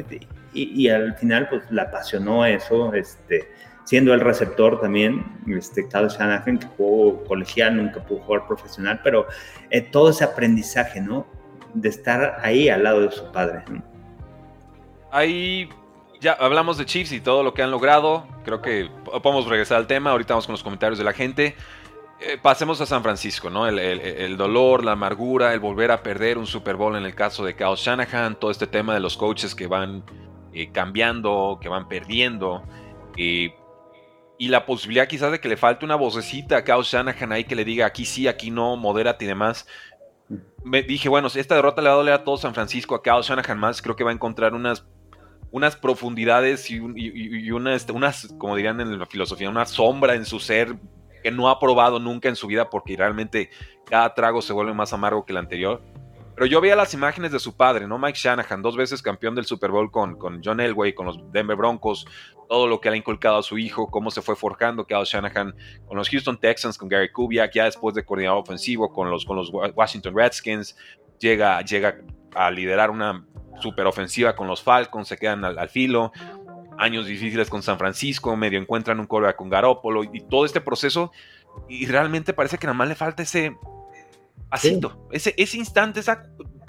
Y, al final pues la apasionó eso, este siendo el receptor también, este, Kyle Shanahan, que jugó colegial, nunca pudo jugar profesional, pero eh, todo ese aprendizaje, ¿no? De estar ahí al lado de su padre. Ahí ya hablamos de Chiefs y todo lo que han logrado. Creo que podemos regresar al tema. Ahorita vamos con los comentarios de la gente. Eh, pasemos a San Francisco, ¿no? El, dolor, la amargura, el volver a perder un Super Bowl en el caso de Kyle Shanahan, todo este tema de los coaches que van eh, cambiando, que van perdiendo y la posibilidad quizás de que le falte una vocecita a Kyle Shanahan ahí que le diga aquí sí, aquí no, modérate y demás. Me dije, bueno, si esta derrota le va a doler a todo San Francisco, a Kyle Shanahan más, creo que va a encontrar unas, unas profundidades y, este, unas, como dirían en la filosofía, una sombra en su ser que no ha probado nunca en su vida porque realmente cada trago se vuelve más amargo que el anterior. Pero yo veía las imágenes de su padre, ¿no? Mike Shanahan, dos veces campeón del Super Bowl con, con John Elway, con los Denver Broncos, todo lo que le ha inculcado a su hijo, cómo se fue forjando Kyle Shanahan con los Houston Texans, con Gary Kubiak, ya después de coordinador ofensivo con los, con los Washington Redskins, llega, llega a liderar una super ofensiva con los Falcons, se quedan al, filo, años difíciles con San Francisco, medio encuentran un coreback con Garoppolo y todo este proceso, y realmente parece que nada más le falta ese Pasito. Ese, ese instante, esa,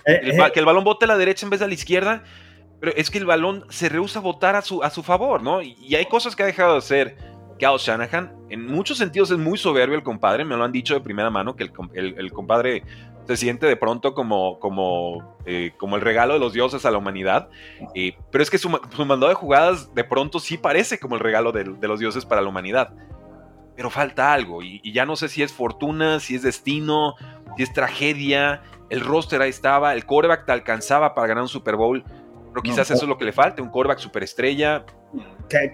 eh, eh. que el balón bote a la derecha en vez de a la izquierda. Pero es que el balón se rehúsa a votar a su, a su favor, ¿no? Y, hay cosas que ha dejado de hacer Kyle Shanahan. En muchos sentidos es muy soberbio el compadre. Me lo han dicho de primera mano que el, el, compadre se siente de pronto como, como, eh, como el regalo de los dioses a la humanidad. pero es que su, su mandado de jugadas de pronto sí parece como el regalo de, de los dioses para la humanidad. Pero falta algo. Y, y, ya no sé si es fortuna, si es destino, si es tragedia, el roster ahí estaba, el quarterback te alcanzaba para ganar un Super Bowl, pero quizás eso es lo que le falta, un quarterback superestrella. Que,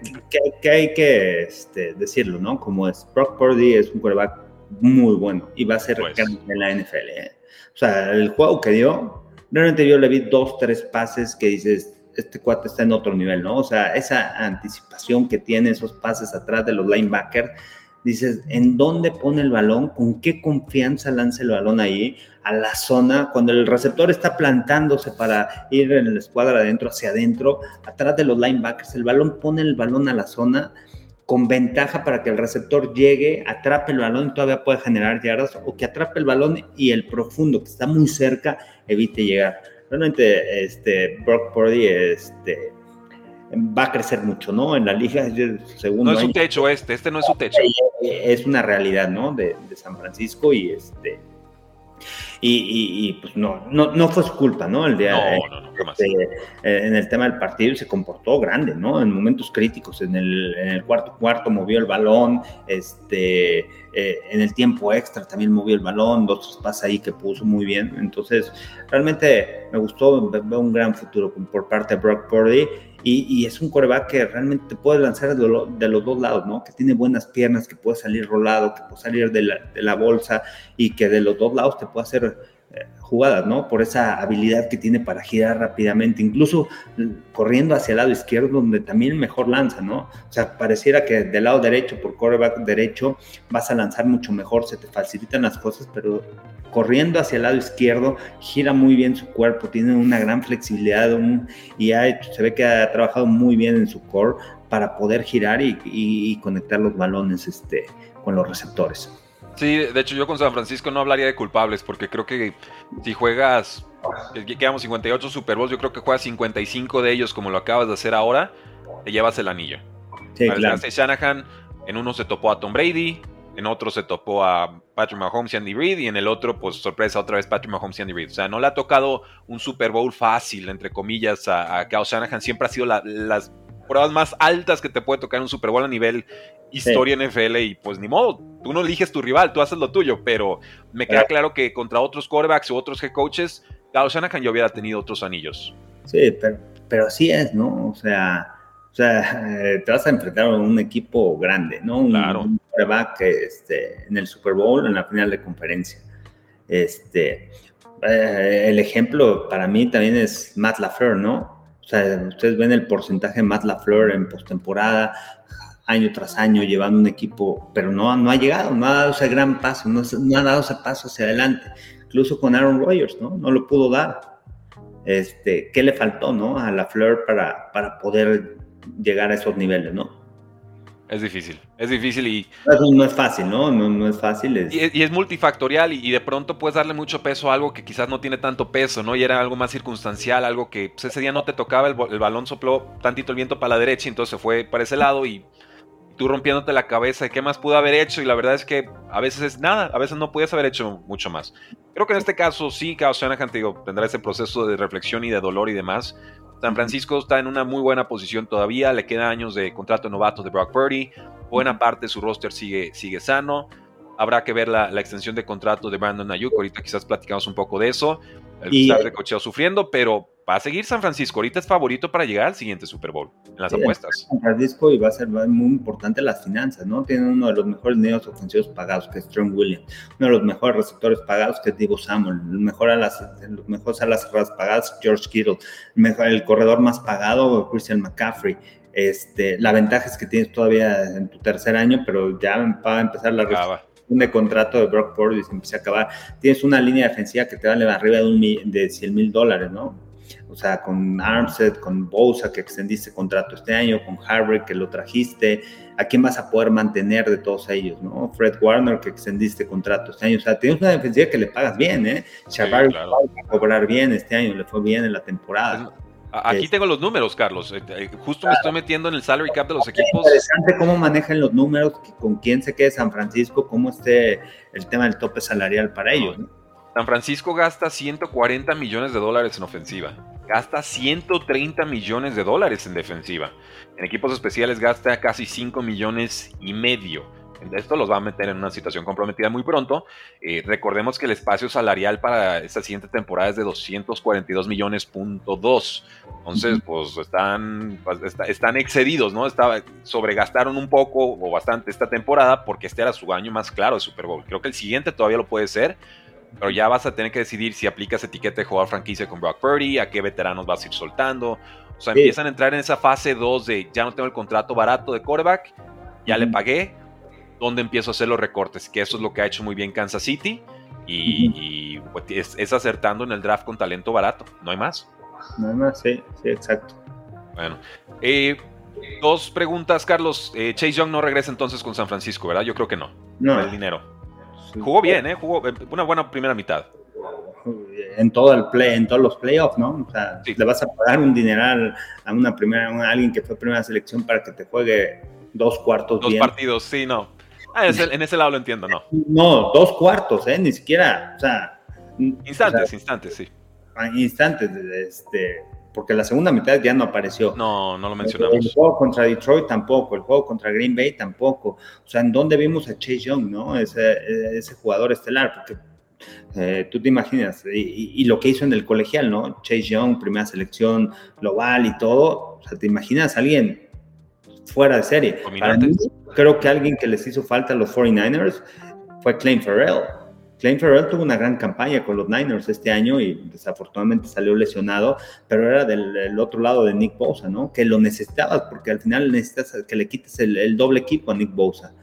que, hay que este, decirlo, ¿no? Como es, Brock Purdy es un quarterback muy bueno y va a ser pues. en la NFL. ¿eh? O sea, el juego que dio, realmente yo le vi dos, tres pases que dices, este cuate está en otro nivel, ¿no? O sea, esa anticipación que tiene, esos pases atrás de los linebackers, dices, ¿en dónde pone el balón? ¿Con qué confianza lanza el balón ahí? A la zona, cuando el receptor está plantándose para ir en la escuadra adentro hacia adentro, atrás de los linebackers, el balón pone el balón a la zona con ventaja para que el receptor llegue, atrape el balón y todavía pueda generar yardas, o que atrape el balón y el profundo, que está muy cerca, evite llegar. Realmente, este, Brock Purdy, este, va a crecer mucho, ¿no? En la liga, segundo No es su techo este, este no es su techo. Es una realidad, ¿no? De, de San Francisco y este y, pues no, no, no fue su culpa, ¿no? El día, este, eh, en el tema del partido se comportó grande, ¿no? En momentos críticos, en el, cuarto cuarto movió el balón, este, eh, en el tiempo extra también movió el balón, dos pases ahí que puso muy bien. Entonces, realmente me gustó, veo un gran futuro por parte de Brock Purdy y, es un coreback que realmente te puede lanzar de, los dos lados, ¿no? Que tiene buenas piernas, que puede salir rolado, que puede salir de la, bolsa y que de los dos lados te puede hacer jugadas, ¿no? Por esa habilidad que tiene para girar rápidamente, incluso corriendo hacia el lado izquierdo, donde también mejor lanza, ¿no? O sea, pareciera que del lado derecho, por quarterback derecho, vas a lanzar mucho mejor, se te facilitan las cosas, pero corriendo hacia el lado izquierdo, gira muy bien su cuerpo, tiene una gran flexibilidad y ha se ve que ha trabajado muy bien en su core para poder girar y, conectar los balones este, con los receptores. Sí, de hecho yo con San Francisco no hablaría de culpables porque creo que si juegas, quedamos 58 Super Bowls, yo creo que juegas 55 de ellos como lo acabas de hacer ahora, te llevas el anillo. Sí, claro. Shanahan en uno se topó a Tom Brady, en otro se topó a Patrick Mahomes y Andy Reid y en el otro, pues sorpresa, otra vez Patrick Mahomes y Andy Reid. O sea, no le ha tocado un Super Bowl fácil, entre comillas, a, a Kyle Shanahan. Siempre ha sido las pruebas más altas que te puede tocar un Super Bowl a nivel historia NFL y pues ni modo, tú no eliges tu rival, tú haces lo tuyo, pero me queda claro que contra otros quarterbacks o otros head coaches, Kyle Shanahan ya hubiera tenido otros anillos. Sí, pero, pero así es, ¿no? O sea, o sea, te vas a enfrentar a un equipo grande, ¿no? Un, claro. un quarterback este, en el Super Bowl, en la final de conferencia. Este, eh, el ejemplo para mí también es Matt LaFleur, ¿no? O sea, ustedes ven el porcentaje de Matt LaFleur en postemporada, año tras año llevando un equipo, pero no, no ha llegado, no ha dado ese gran paso, no, ha dado ese paso hacia adelante. Incluso con Aaron Rodgers, ¿no? No lo pudo dar. Este, ¿Qué le faltó, no? A la Fleur para, para poder llegar a esos niveles, ¿no? Es difícil, es difícil y... no es fácil, ¿no? No, es fácil. Y, es multifactorial y, de pronto puedes darle mucho peso a algo que quizás no tiene tanto peso, ¿no? Y era algo más circunstancial, algo que pues, ese día no te tocaba, el, el, balón sopló tantito el viento para la derecha y entonces se fue para ese lado y tú rompiéndote la cabeza de qué más pudo haber hecho y la verdad es que a veces es nada, a veces no podías haber hecho mucho más. Creo que en este caso sí, Kyle Shanahan digo, tendrá ese proceso de reflexión y de dolor y demás. San Francisco está en una muy buena posición todavía, le quedan años de contrato novato de Brock Purdy, buena parte de su roster sigue, sigue sano. Habrá que ver la, extensión de contrato de Brandon Ayuk, ahorita quizás platicamos un poco de eso. El y, de cocheo sufriendo, pero va a seguir San Francisco. Ahorita es favorito para llegar al siguiente Super Bowl en las apuestas. San Francisco y va a ser muy importante las finanzas, ¿no? Tienen uno de los mejores medios ofensivos pagados, que es Strong Williams, uno de los mejores receptores pagados, que es Divo Samuel, el mejor a las, los mejores a las pagadas, George Kittle, el, mejor, el corredor más pagado, Christian McCaffrey. Este, la ventaja es que tienes todavía en tu tercer año, pero ya va a empezar la de contrato de Brock Purdy se empieza a acabar. Tienes una línea defensiva que te vale arriba de, un, de 100 mil dólares, ¿no? O sea, con Armstead, con Bosa, que extendiste contrato este año, con Harvard, que lo trajiste, ¿a quién vas a poder mantener de todos ellos, no? Fred Warner, que extendiste contrato este año. O sea, tienes una defensiva que le pagas bien, ¿eh? Shabar va a cobrar bien este año, le fue bien en la temporada. Aquí tengo los números, Carlos. Eh, eh, justo me estoy metiendo en el salary cap de los equipos. Es interesante cómo manejan los números, con quién se quede San Francisco, cómo esté el tema del tope salarial para ellos. ¿no? San Francisco gasta 140 millones de dólares en ofensiva, gasta 130 millones de dólares en defensiva. En equipos especiales gasta casi 5 millones y medio. Esto los va a meter en una situación comprometida muy pronto. Eh, recordemos que el espacio salarial para esta siguiente temporada es de 242 millones punto dos. Entonces, pues están, pues, están excedidos, ¿no? Estaba, sobregastaron un poco o bastante esta temporada porque este era su año más claro de Super Bowl. Creo que el siguiente todavía lo puede ser, pero ya vas a tener que decidir si aplicas etiqueta de jugador franquicia con Brock Purdy, a qué veteranos vas a ir soltando. O sea, empiezan a entrar en esa fase 2 de ya no tengo el contrato barato de quarterback, ya le pagué, ¿dónde empiezo a hacer los recortes? Que eso es lo que ha hecho muy bien Kansas City y, pues, es, acertando en el draft con talento barato, no hay más. No hay más, sí, sí, exacto. Bueno, eh, dos preguntas, Carlos. Eh, Chase Young no regresa entonces con San Francisco, ¿verdad? Yo creo que no. No. el dinero. Jugó bien, ¿eh? Jugó eh, una buena primera mitad. En todo el play, en todos los playoffs, ¿no? O sea, le vas a pagar un dineral a una primera, a alguien que fue primera selección para que te juegue dos cuartos. Dos partidos, sí, no. Ah, en ese lado lo entiendo, no. No, dos cuartos, ¿eh? Ni siquiera, o sea. Instantes, instantes, sí. Instantes, este porque la segunda mitad ya no apareció. No, no lo mencionamos. El juego contra Detroit tampoco, el juego contra Green Bay tampoco. O sea, ¿en dónde vimos a Chase Young, no? Ese, ese jugador estelar, porque eh, tú te imaginas, y, lo que hizo en el colegial, ¿no? Chase Young, primera selección global y todo. O sea, ¿te imaginas a alguien fuera de serie? Para mí, creo que alguien que les hizo falta a los 49ers fue Clay Farrell. Klein Farrell tuvo una gran campaña con los Niners este año y desafortunadamente salió lesionado, pero era del, otro lado de Nick Bosa, ¿no? Que lo necesitabas porque al final necesitas que le quites el, doble equipo a Nick Bosa.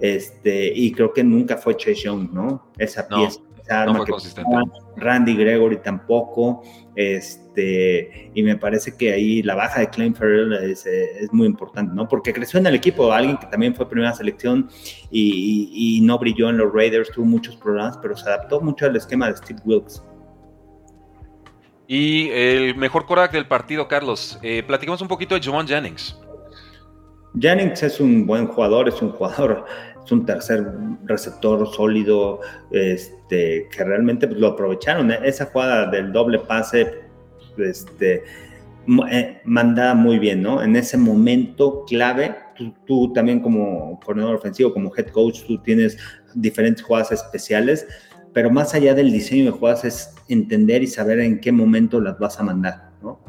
Este, y creo que nunca fue Chase Young, ¿no? Esa pieza arma que Randy Gregory tampoco, este, y me parece que ahí la baja de Klein Farrell es, muy importante, ¿no? Porque creció en el equipo, alguien que también fue primera selección y, no brilló en los Raiders, tuvo muchos problemas, pero se adaptó mucho al esquema de Steve Wilkes. Y el mejor coreback del partido, Carlos. Eh, platicamos un poquito de Javon Jennings. Jennings es un buen jugador, es un jugador un tercer receptor sólido, este, que realmente pues, lo aprovecharon. Esa jugada del doble pase, este, eh, manda muy bien, ¿no? En ese momento clave, tú, también como coordinador ofensivo, como head coach, tú tienes diferentes jugadas especiales, pero más allá del diseño de jugadas es entender y saber en qué momento las vas a mandar, ¿no?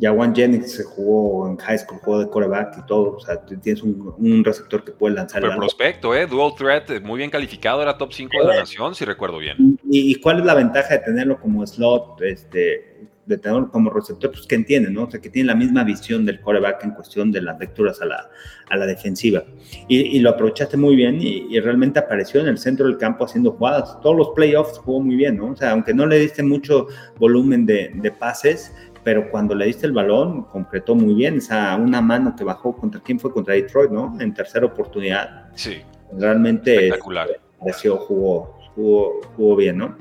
Jawan Jennings se jugó en high school, jugó de coreback y todo. O sea, tienes un, receptor que puede lanzar. Pero prospecto, ¿eh? Dual threat, eh, muy bien calificado, era top 5 de la nación, si recuerdo bien. ¿Y, cuál es la ventaja de tenerlo como slot, este, de tenerlo como receptor? Pues que entiende, ¿no? O sea, que tiene la misma visión del coreback en cuestión de las lecturas a la, a la defensiva. Y, lo aprovechaste muy bien y, realmente apareció en el centro del campo haciendo jugadas. Todos los playoffs jugó muy bien, ¿no? O sea, aunque no le diste mucho volumen de, de pases, pero cuando le diste el balón, concretó muy bien. Esa una mano que bajó contra quién fue contra Detroit, ¿no? En tercera oportunidad. Sí. Realmente espectacular. Pareció, jugó, jugó, jugó bien, ¿no?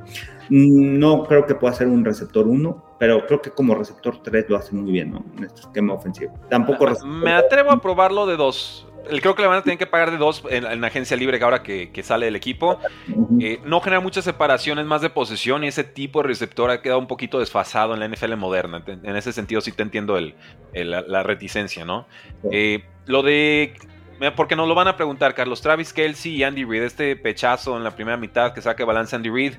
No creo que pueda ser un receptor 1, pero creo que como receptor 3 lo hace muy bien, ¿no? En este esquema ofensivo. Tampoco. Me atrevo a probarlo de dos creo que le van a tener que pagar de dos en, la agencia libre ahora que, sale del equipo. Eh, no genera muchas separaciones más de posesión y ese tipo de receptor ha quedado un poquito desfasado en la NFL moderna. En ese sentido sí te entiendo el, la, reticencia, ¿no? Eh, lo de... Porque nos lo van a preguntar, Carlos. Travis Kelsey y Andy Reid, este pechazo en la primera mitad que saque balance Andy Reid.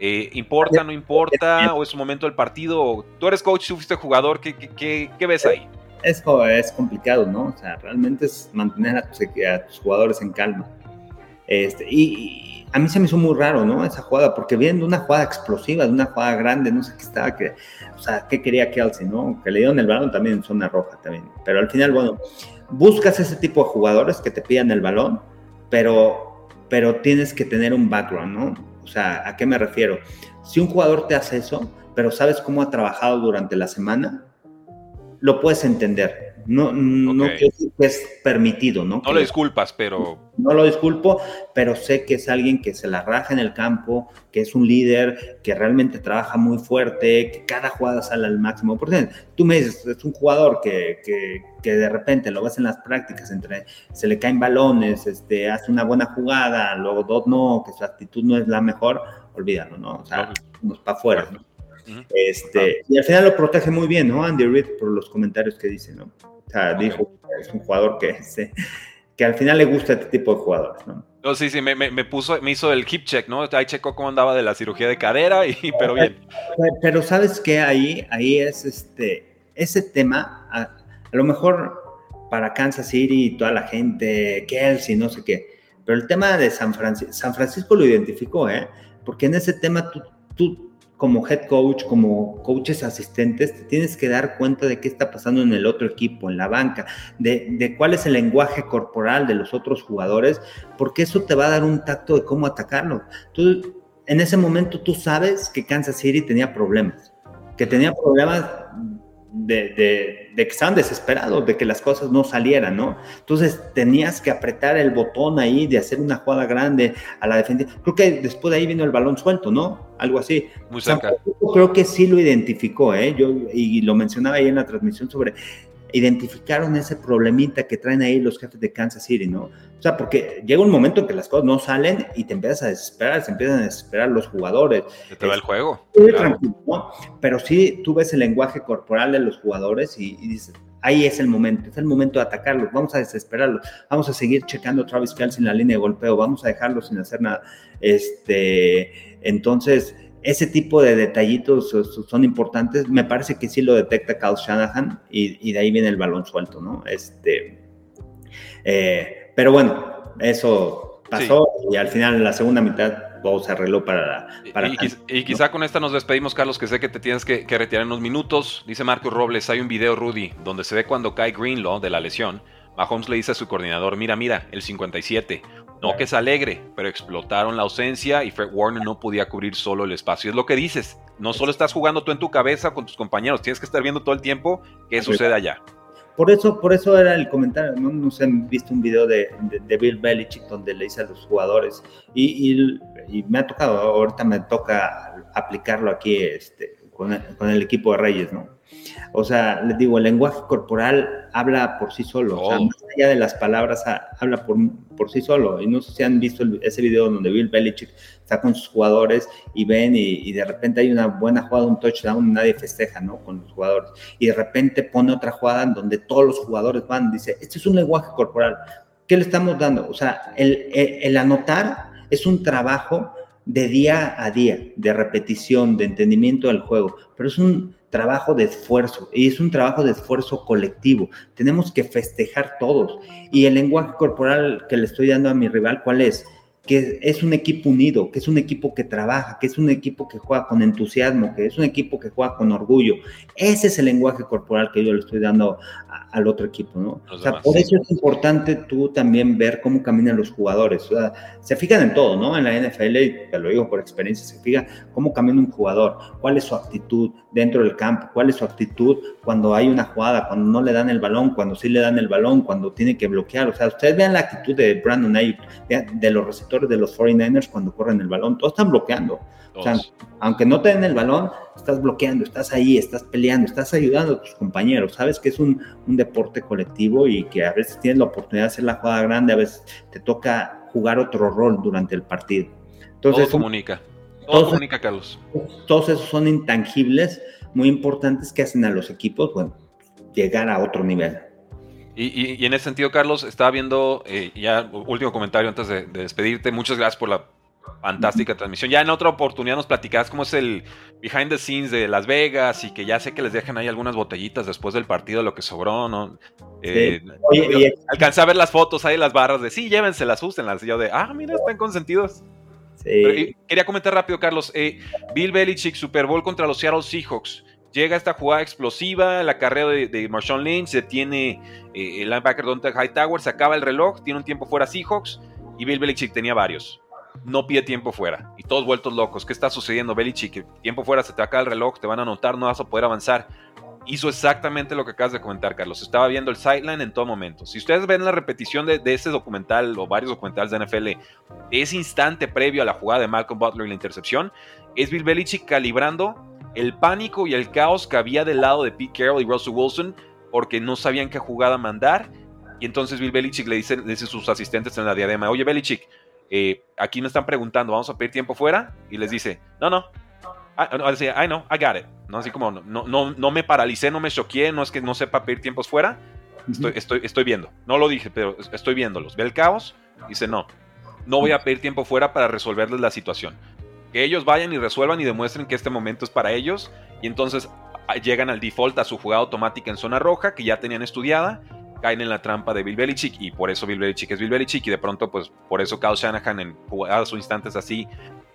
Eh, ¿Importa, no importa? ¿O es un momento del partido? Tú eres coach, tú fuiste jugador. ¿Qué, qué, qué ves ahí? es, es complicado, ¿no? O sea, realmente es mantener a tus, jugadores en calma. Este, y, a mí se me hizo muy raro, ¿no? Esa jugada, porque viendo una jugada explosiva, de una jugada grande, no sé qué estaba, que, o sea, qué quería Kelsey, ¿no? Que le dieron el balón también en zona roja también. Pero al final, bueno, buscas ese tipo de jugadores que te pidan el balón, pero, pero tienes que tener un background, ¿no? O sea, ¿a qué me refiero? Si un jugador te hace eso, pero sabes cómo ha trabajado durante la semana, lo puedes entender. No, no que es permitido, ¿no? No lo disculpas, pero... No lo disculpo, pero sé que es alguien que se la raja en el campo, que es un líder, que realmente trabaja muy fuerte, que cada jugada sale al máximo. Por ejemplo, tú me dices, es un jugador que, que, que, de repente lo ves en las prácticas, entre se le caen balones, este, hace una buena jugada, luego dos no, que su actitud no es la mejor, olvídalo, ¿no? O sea, vamos para afuera, ¿no? Este, y al final lo protege muy bien, ¿no? Andy Reid por los comentarios que dice, ¿no? O sea, dijo que es un jugador que, que al final le gusta este tipo de jugadores, ¿no? No, sí, sí, me, me, puso, me hizo el hip check, ¿no? Ahí checó cómo andaba de la cirugía de cadera, y, pero bien. Pero, ¿sabes qué? Ahí, ahí es este, ese tema, a, lo mejor para Kansas City y toda la gente, Kelsey, no sé qué, pero el tema de San Francisco, San Francisco lo identificó, ¿eh? Porque en ese tema tú, tú como head coach, como coaches asistentes, te tienes que dar cuenta de qué está pasando en el otro equipo, en la banca, de, cuál es el lenguaje corporal de los otros jugadores, porque eso te va a dar un tacto de cómo atacarlo. Tú, en ese momento tú sabes que Kansas City tenía problemas, que tenía problemas de, que estaban desesperados, de que las cosas no salieran, ¿no? Entonces tenías que apretar el botón ahí de hacer una jugada grande a la defensa. Creo que después de ahí vino el balón suelto, ¿no? Algo así. Muy cerca. creo que sí lo identificó, ¿eh? Yo, y lo mencionaba ahí en la transmisión sobre identificaron ese problemita que traen ahí los jefes de Kansas City, ¿no? O sea, porque llega un momento en que las cosas no salen y te empiezas a desesperar, se empiezan a desesperar los jugadores. te va el juego. ¿no? Pero sí, tú ves el lenguaje corporal de los jugadores y, dices, ahí es el momento, es el momento de atacarlos, vamos a desesperarlos, vamos a seguir checando a Travis Kelsey en la línea de golpeo, vamos a dejarlos sin hacer nada. Este, entonces, ese tipo de detallitos son importantes. Me parece que sí lo detecta Carl Shanahan y, de ahí viene el balón suelto, ¿no? Este, eh, pero bueno, eso pasó y al final en la segunda mitad todo se arregló para... para y, quizá con esta nos despedimos, Carlos, que sé que te tienes que, retirar en unos minutos. Dice Marcos Robles, hay un video, Rudy, donde se ve cuando cae Greenlaw de la lesión. Mahomes le dice a su coordinador, mira, mira, el 57. No que es alegre, pero explotaron la ausencia y Fred Warner no podía cubrir solo el espacio. Es lo que dices. No solo estás jugando tú en tu cabeza con tus compañeros, tienes que estar viendo todo el tiempo qué sucede allá. Por eso, por eso era el comentario, no nos han visto un video de, Bill Belichick donde le dice a los jugadores, y, me ha tocado, ahorita me toca aplicarlo aquí este, con, el, equipo de Reyes, ¿no? O sea, les digo, el lenguaje corporal habla por sí solo, o sea, oh. más allá de las palabras, habla por, por sí solo. Y no sé si han visto ese video donde Bill Belichick está con sus jugadores y ven y, de repente hay una buena jugada, un touchdown, nadie festeja, ¿no? Con los jugadores. Y de repente pone otra jugada en donde todos los jugadores van, dice, este es un lenguaje corporal. ¿Qué le estamos dando? O sea, el, el anotar es un trabajo de día a día, de repetición, de entendimiento del juego, pero es un trabajo de esfuerzo y es un trabajo de esfuerzo colectivo. Tenemos que festejar todos. Y el lenguaje corporal que le estoy dando a mi rival, ¿cuál es? Que es un equipo unido, que es un equipo que trabaja, que es un equipo que juega con entusiasmo, que es un equipo que juega con orgullo. Ese es el lenguaje corporal que yo le estoy dando al otro equipo, ¿no? o sea, por eso es importante tú también ver cómo caminan los jugadores. O sea, se fijan en todo, ¿no? En la NFL, te lo digo por experiencia, se fija cómo camina un jugador, cuál es su actitud dentro del campo, cuál es su actitud cuando hay una jugada, cuando no le dan el balón, cuando sí le dan el balón, cuando tiene que bloquear. O sea, ustedes vean la actitud de Brandon Ayuk, de los receptores de los 49ers cuando corren el balón, todos están bloqueando. O sea, aunque no te den el balón, estás bloqueando, estás ahí, estás peleando, estás ayudando a tus compañeros. Sabes que es un, deporte colectivo y que a veces tienes la oportunidad de hacer la jugada grande, a veces te toca jugar otro rol durante el partido. Entonces, todo comunica. Todo comunica, Carlos. Todos esos son intangibles muy importantes que hacen a los equipos, bueno, llegar a otro nivel. Y, en ese sentido, Carlos, estaba viendo, eh, ya último comentario antes de, despedirte, muchas gracias por la fantástica transmisión. Ya en otra oportunidad nos platicás cómo es el behind the scenes de Las Vegas y que ya sé que les dejan ahí algunas botellitas después del partido, lo que sobró, ¿no? Eh, alcancé a ver las fotos ahí, las barras de sí, llévenselas, úsenlas. Y yo de, ah, mira, están consentidos. Quería comentar rápido, Carlos. Eh, Bill Belichick, Super Bowl contra los Seattle Seahawks. Llega esta jugada explosiva, la carrera de, de Marshawn Lynch, se tiene eh, el linebacker Dante Hightower, se acaba el reloj, tiene un tiempo fuera Seahawks y Bill Belichick tenía varios. No pide tiempo fuera y todos vueltos locos. ¿Qué está sucediendo, Belichick? Tiempo fuera, se te acaba el reloj, te van a anotar, no vas a poder avanzar. Hizo exactamente lo que acabas de comentar, Carlos. Estaba viendo el sideline en todo momento. Si ustedes ven la repetición de, de ese documental o varios documentales de NFL, ese instante previo a la jugada de Malcolm Butler y la intercepción, es Bill Belichick calibrando el pánico y el caos que había del lado de Pete Carroll y Russell Wilson porque no sabían qué jugada mandar. Y entonces Bill Belichick le dice, a sus asistentes en la diadema, oye Belichick, eh, aquí me están preguntando, ¿vamos a pedir tiempo fuera? Y les dice, no, no. I, I know, I got it. ¿No? Así como, no, no, no me paralicé, no me choqué, no es que no sepa pedir tiempos fuera. Estoy, estoy, estoy viendo. No lo dije, pero estoy viéndolos. Ve el caos. Dice, no, no voy a pedir tiempo fuera para resolverles la situación que ellos vayan y resuelvan y demuestren que este momento es para ellos. Y entonces ah, llegan al default a su jugada automática en zona roja que ya tenían estudiada. Caen en la trampa de Bill Belichick y por eso Bill Belichick es Bill Belichick y de pronto pues por eso Kyle Shanahan en jugadas o instantes así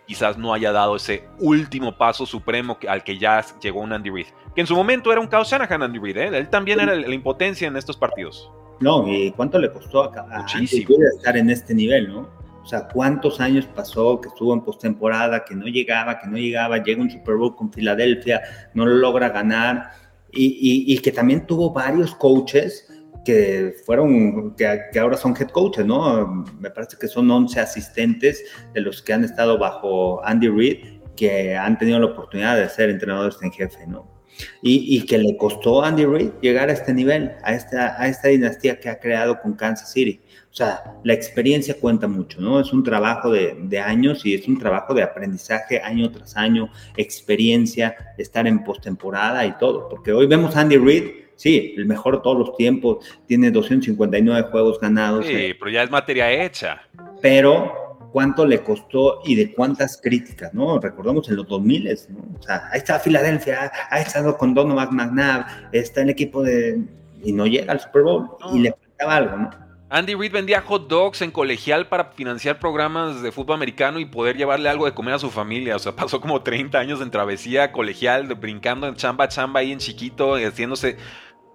quizás no haya dado ese último paso supremo al que ya llegó un Andy Reid. Que en su momento era un Kyle Shanahan Andy Reid, ¿eh? él también era la impotencia en estos partidos. No, y cuánto le costó a, a estar en este nivel, ¿no? O sea, cuántos años pasó que estuvo en postemporada, que no llegaba, que no llegaba, llega un Super Bowl con Filadelfia, no lo logra ganar, y, que también tuvo varios coaches que fueron, que, ahora son head coaches, ¿no? Me parece que son 11 asistentes de los que han estado bajo Andy Reid, que han tenido la oportunidad de ser entrenadores en jefe, ¿no? Y, y, que le costó a Andy Reid llegar a este nivel, a esta, a esta dinastía que ha creado con Kansas City. O sea, la experiencia cuenta mucho, ¿no? Es un trabajo de, años y es un trabajo de aprendizaje año tras año, experiencia, estar en postemporada y todo. Porque hoy vemos a Andy Reid, sí, el mejor todos los tiempos, tiene 259 juegos ganados. Sí, eh. pero ya es materia hecha. Pero cuánto le costó y de cuántas críticas, ¿no? Recordamos en los 2000, ¿no? O sea, ahí está Filadelfia, ha estado con Donovan McNabb, está el equipo de... y no llega al Super Bowl y le faltaba algo, ¿no? Andy Reid vendía hot dogs en colegial para financiar programas de fútbol americano y poder llevarle algo de comer a su familia. O sea, pasó como 30 años en travesía colegial, brincando en chamba chamba ahí en chiquito, haciéndose.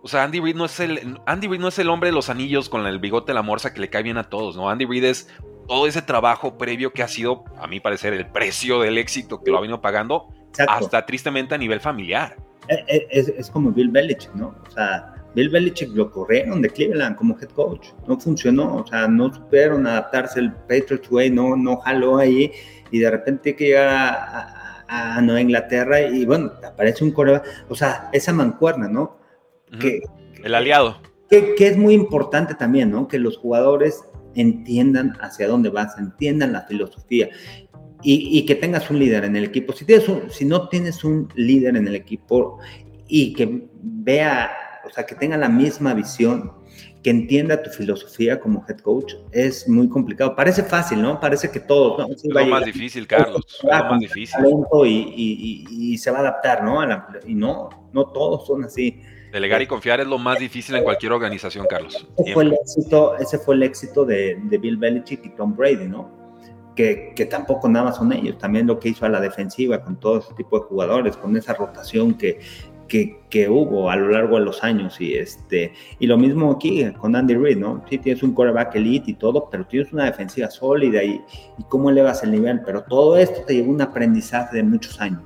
O sea, Andy Reid no es el Andy Reid no es el hombre de los anillos con el bigote de la morsa que le cae bien a todos, ¿no? Andy Reid es todo ese trabajo previo que ha sido, a mi parecer, el precio del éxito que lo ha venido pagando, hasta tristemente a nivel familiar. Eh, eh, es, es como Bill Belichick, ¿no? O sea, Bill Belichick lo corrieron de Cleveland como head coach. No funcionó, o sea, no supieron adaptarse el Patriots Way, no, no jaló ahí y de repente que llega a, Nueva Inglaterra y bueno, aparece un coreback, o sea, esa mancuerna, ¿no? Que, el aliado. Que, que, es muy importante también, ¿no? Que los jugadores entiendan hacia dónde vas, entiendan la filosofía y, y que tengas un líder en el equipo. Si, tienes si no tienes un líder en el equipo y que vea o sea, que tenga la misma visión, que entienda tu filosofía como head coach, es muy complicado. Parece fácil, ¿no? Parece que todo... ¿no? es lo más difícil, Carlos. Es lo más difícil. Y, se va a adaptar, ¿no? y no, no todos son así. Delegar y confiar es lo más difícil en cualquier organización, Carlos. Ese fue el éxito, ese fue el éxito de, de Bill Belichick y Tom Brady, ¿no? Que, que, tampoco nada son ellos, también lo que hizo a la defensiva con todo ese tipo de jugadores, con esa rotación que, que, hubo a lo largo de los años. Y, este, y lo mismo aquí con Andy Reid, ¿no? Sí, tienes un quarterback elite y todo, pero tienes una defensiva sólida y, y cómo elevas el nivel. Pero todo esto te llevó un aprendizaje de muchos años.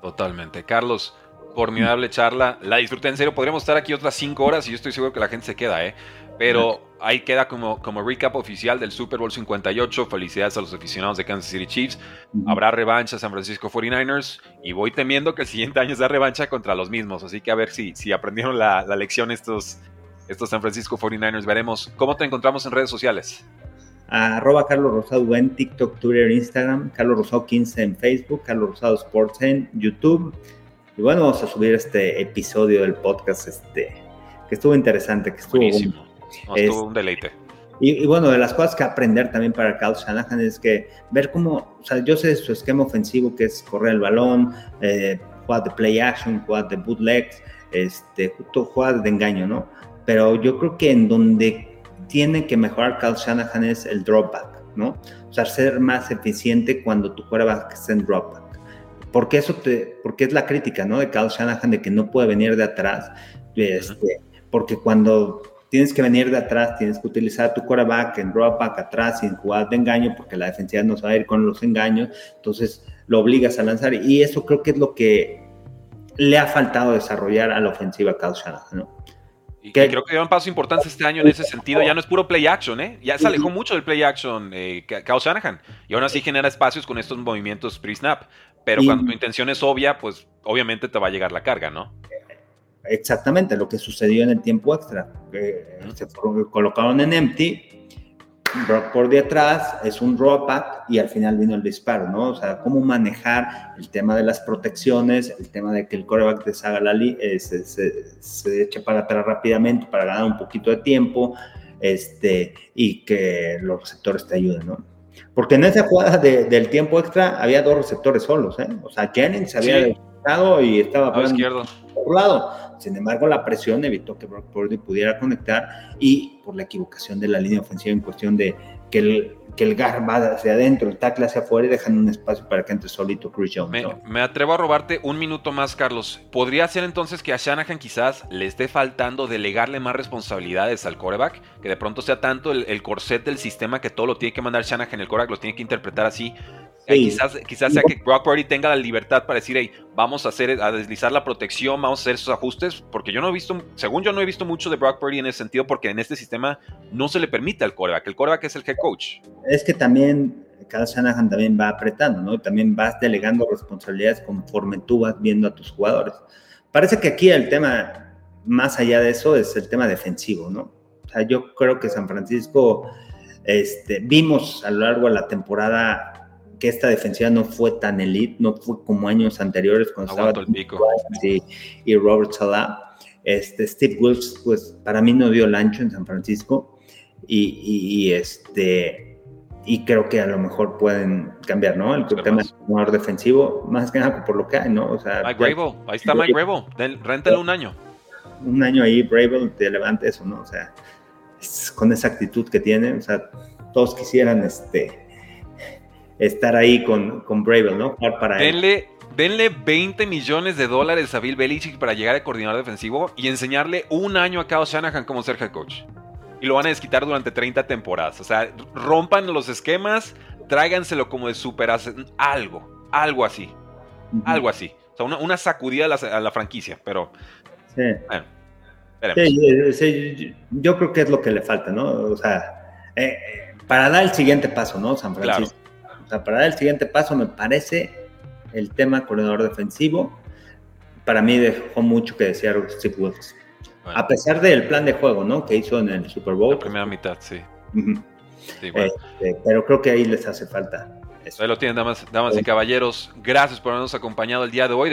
Totalmente. Carlos, formidable charla. La disfruté en serio. Podríamos estar aquí otras cinco horas y yo estoy seguro que la gente se queda, ¿eh? Pero ahí queda como, como recap oficial del Super Bowl 58. Felicidades a los aficionados de Kansas City Chiefs. Habrá revancha San Francisco 49ers y voy temiendo que el siguiente año sea revancha contra los mismos. Así que a ver si, si aprendieron la, lección estos, estos San Francisco 49ers. Veremos. ¿Cómo te encontramos en redes sociales? arroba Carlos Rosado en TikTok, Twitter, Instagram, Carlos Rosado 15 en Facebook, Carlos Rosado Sports en YouTube. Y bueno, vamos a subir este episodio del podcast este, que estuvo interesante, que estuvo Buenísimo estuvo un deleite. Y, bueno, de las cosas que aprender también para Carl Shanahan es que ver cómo, o sea, yo sé su esquema ofensivo que es correr el balón, eh, jugar de play action, jugar de bootlegs, este, jugar de engaño, ¿no? Pero yo creo que en donde tiene que mejorar Carl Shanahan es el dropback, ¿no? O sea, ser más eficiente cuando tu quarterback está en dropback. Porque eso te, porque es la crítica, ¿no? De Carl Shanahan de que no puede venir de atrás, este, porque cuando tienes que venir de atrás, tienes que utilizar tu quarterback en drop back atrás sin jugar de engaño, porque la defensiva no a ir con los engaños, entonces lo obligas a lanzar. Y eso creo que es lo que le ha faltado desarrollar a la ofensiva Kyle Shanahan, ¿no? Y que creo que un paso importante este año en ese sentido. Ya no es puro play action, ¿eh? Ya se alejó mucho del play action eh, Kyle Shanahan. Y aún así genera espacios con estos movimientos pre-snap. Pero cuando tu intención es obvia, pues obviamente te va a llegar la carga, ¿no? exactamente lo que sucedió en el tiempo extra. se colocaron en empty, Brock por detrás, es un drop back y al final vino el disparo, ¿no? O sea, cómo manejar el tema de las protecciones, el tema de que el coreback deshaga la eh, se, se, eche para atrás rápidamente para ganar un poquito de tiempo este, y que los receptores te ayuden, ¿no? Porque en esa jugada del tiempo extra había dos receptores solos, ¿eh? O sea, Jennings se había sí. y estaba a izquierdo. por lado sin embargo, la presión evitó que Brock Purdy pudiera conectar y por la equivocación de la línea ofensiva en cuestión de que el, que el gar va hacia adentro, el tackle hacia afuera y dejan un espacio para que entre solito Chris Jones. Me, me, atrevo a robarte un minuto más, Carlos. ¿Podría ser entonces que a Shanahan quizás le esté faltando delegarle más responsabilidades al coreback? Que de pronto sea tanto el, el corset del sistema que todo lo tiene que mandar Shanahan, el coreback lo tiene que interpretar así quizás, quizás sea que Brock Purdy tenga la libertad para decir, hey, vamos a hacer, a deslizar la protección, vamos a hacer esos ajustes, porque yo no he visto, según yo no he visto mucho de Brock Purdy en ese sentido, porque en este sistema no se le permite al coreback, el coreback es el head coach. Es que también cada Shanahan también va apretando, ¿no? También vas delegando responsabilidades conforme tú vas viendo a tus jugadores. Parece que aquí el tema, más allá de eso, es el tema defensivo, ¿no? O sea, yo creo que San Francisco, este, vimos a lo largo de la temporada que esta defensiva no fue tan elite, no fue como años anteriores cuando estaba el pico. Y, y, Robert Salah. Este, Steve Wilkes, pues para mí no dio el ancho en San Francisco y, y, este y creo que a lo mejor pueden cambiar, ¿no? El tema del jugador defensivo, más que nada por lo que hay, ¿no? O sea, Mike Gravel, ahí está Mike Gravel, réntale un año. Un año ahí, Bravel, te levanta eso, ¿no? O sea, es con esa actitud que tiene. O sea, todos quisieran este, estar ahí con, con Bravel, ¿no? Para denle, denle 20 millones de dólares a Bill Belichick para llegar a coordinador defensivo y enseñarle un año a Kyle Shanahan como ser head coach. Y lo van a desquitar durante 30 temporadas. O sea, rompan los esquemas, tráiganselo como de super algo, algo así. Algo así. O sea, una, sacudida a la, franquicia, pero. Sí. Bueno, sí, yo creo que es lo que le falta, ¿no? O sea, eh, eh, para dar el siguiente paso, ¿no? San Francisco. Sea, para dar el siguiente paso, me parece el tema coordinador defensivo. Para mí dejó mucho que desear Steve Wilkes. A pesar del plan de juego, ¿no? Que hizo en el Super Bowl. La primera mitad, sí. Este, pero creo que ahí les hace falta Ahí lo tienen, damas, damas y caballeros. Gracias por habernos acompañado el día de hoy.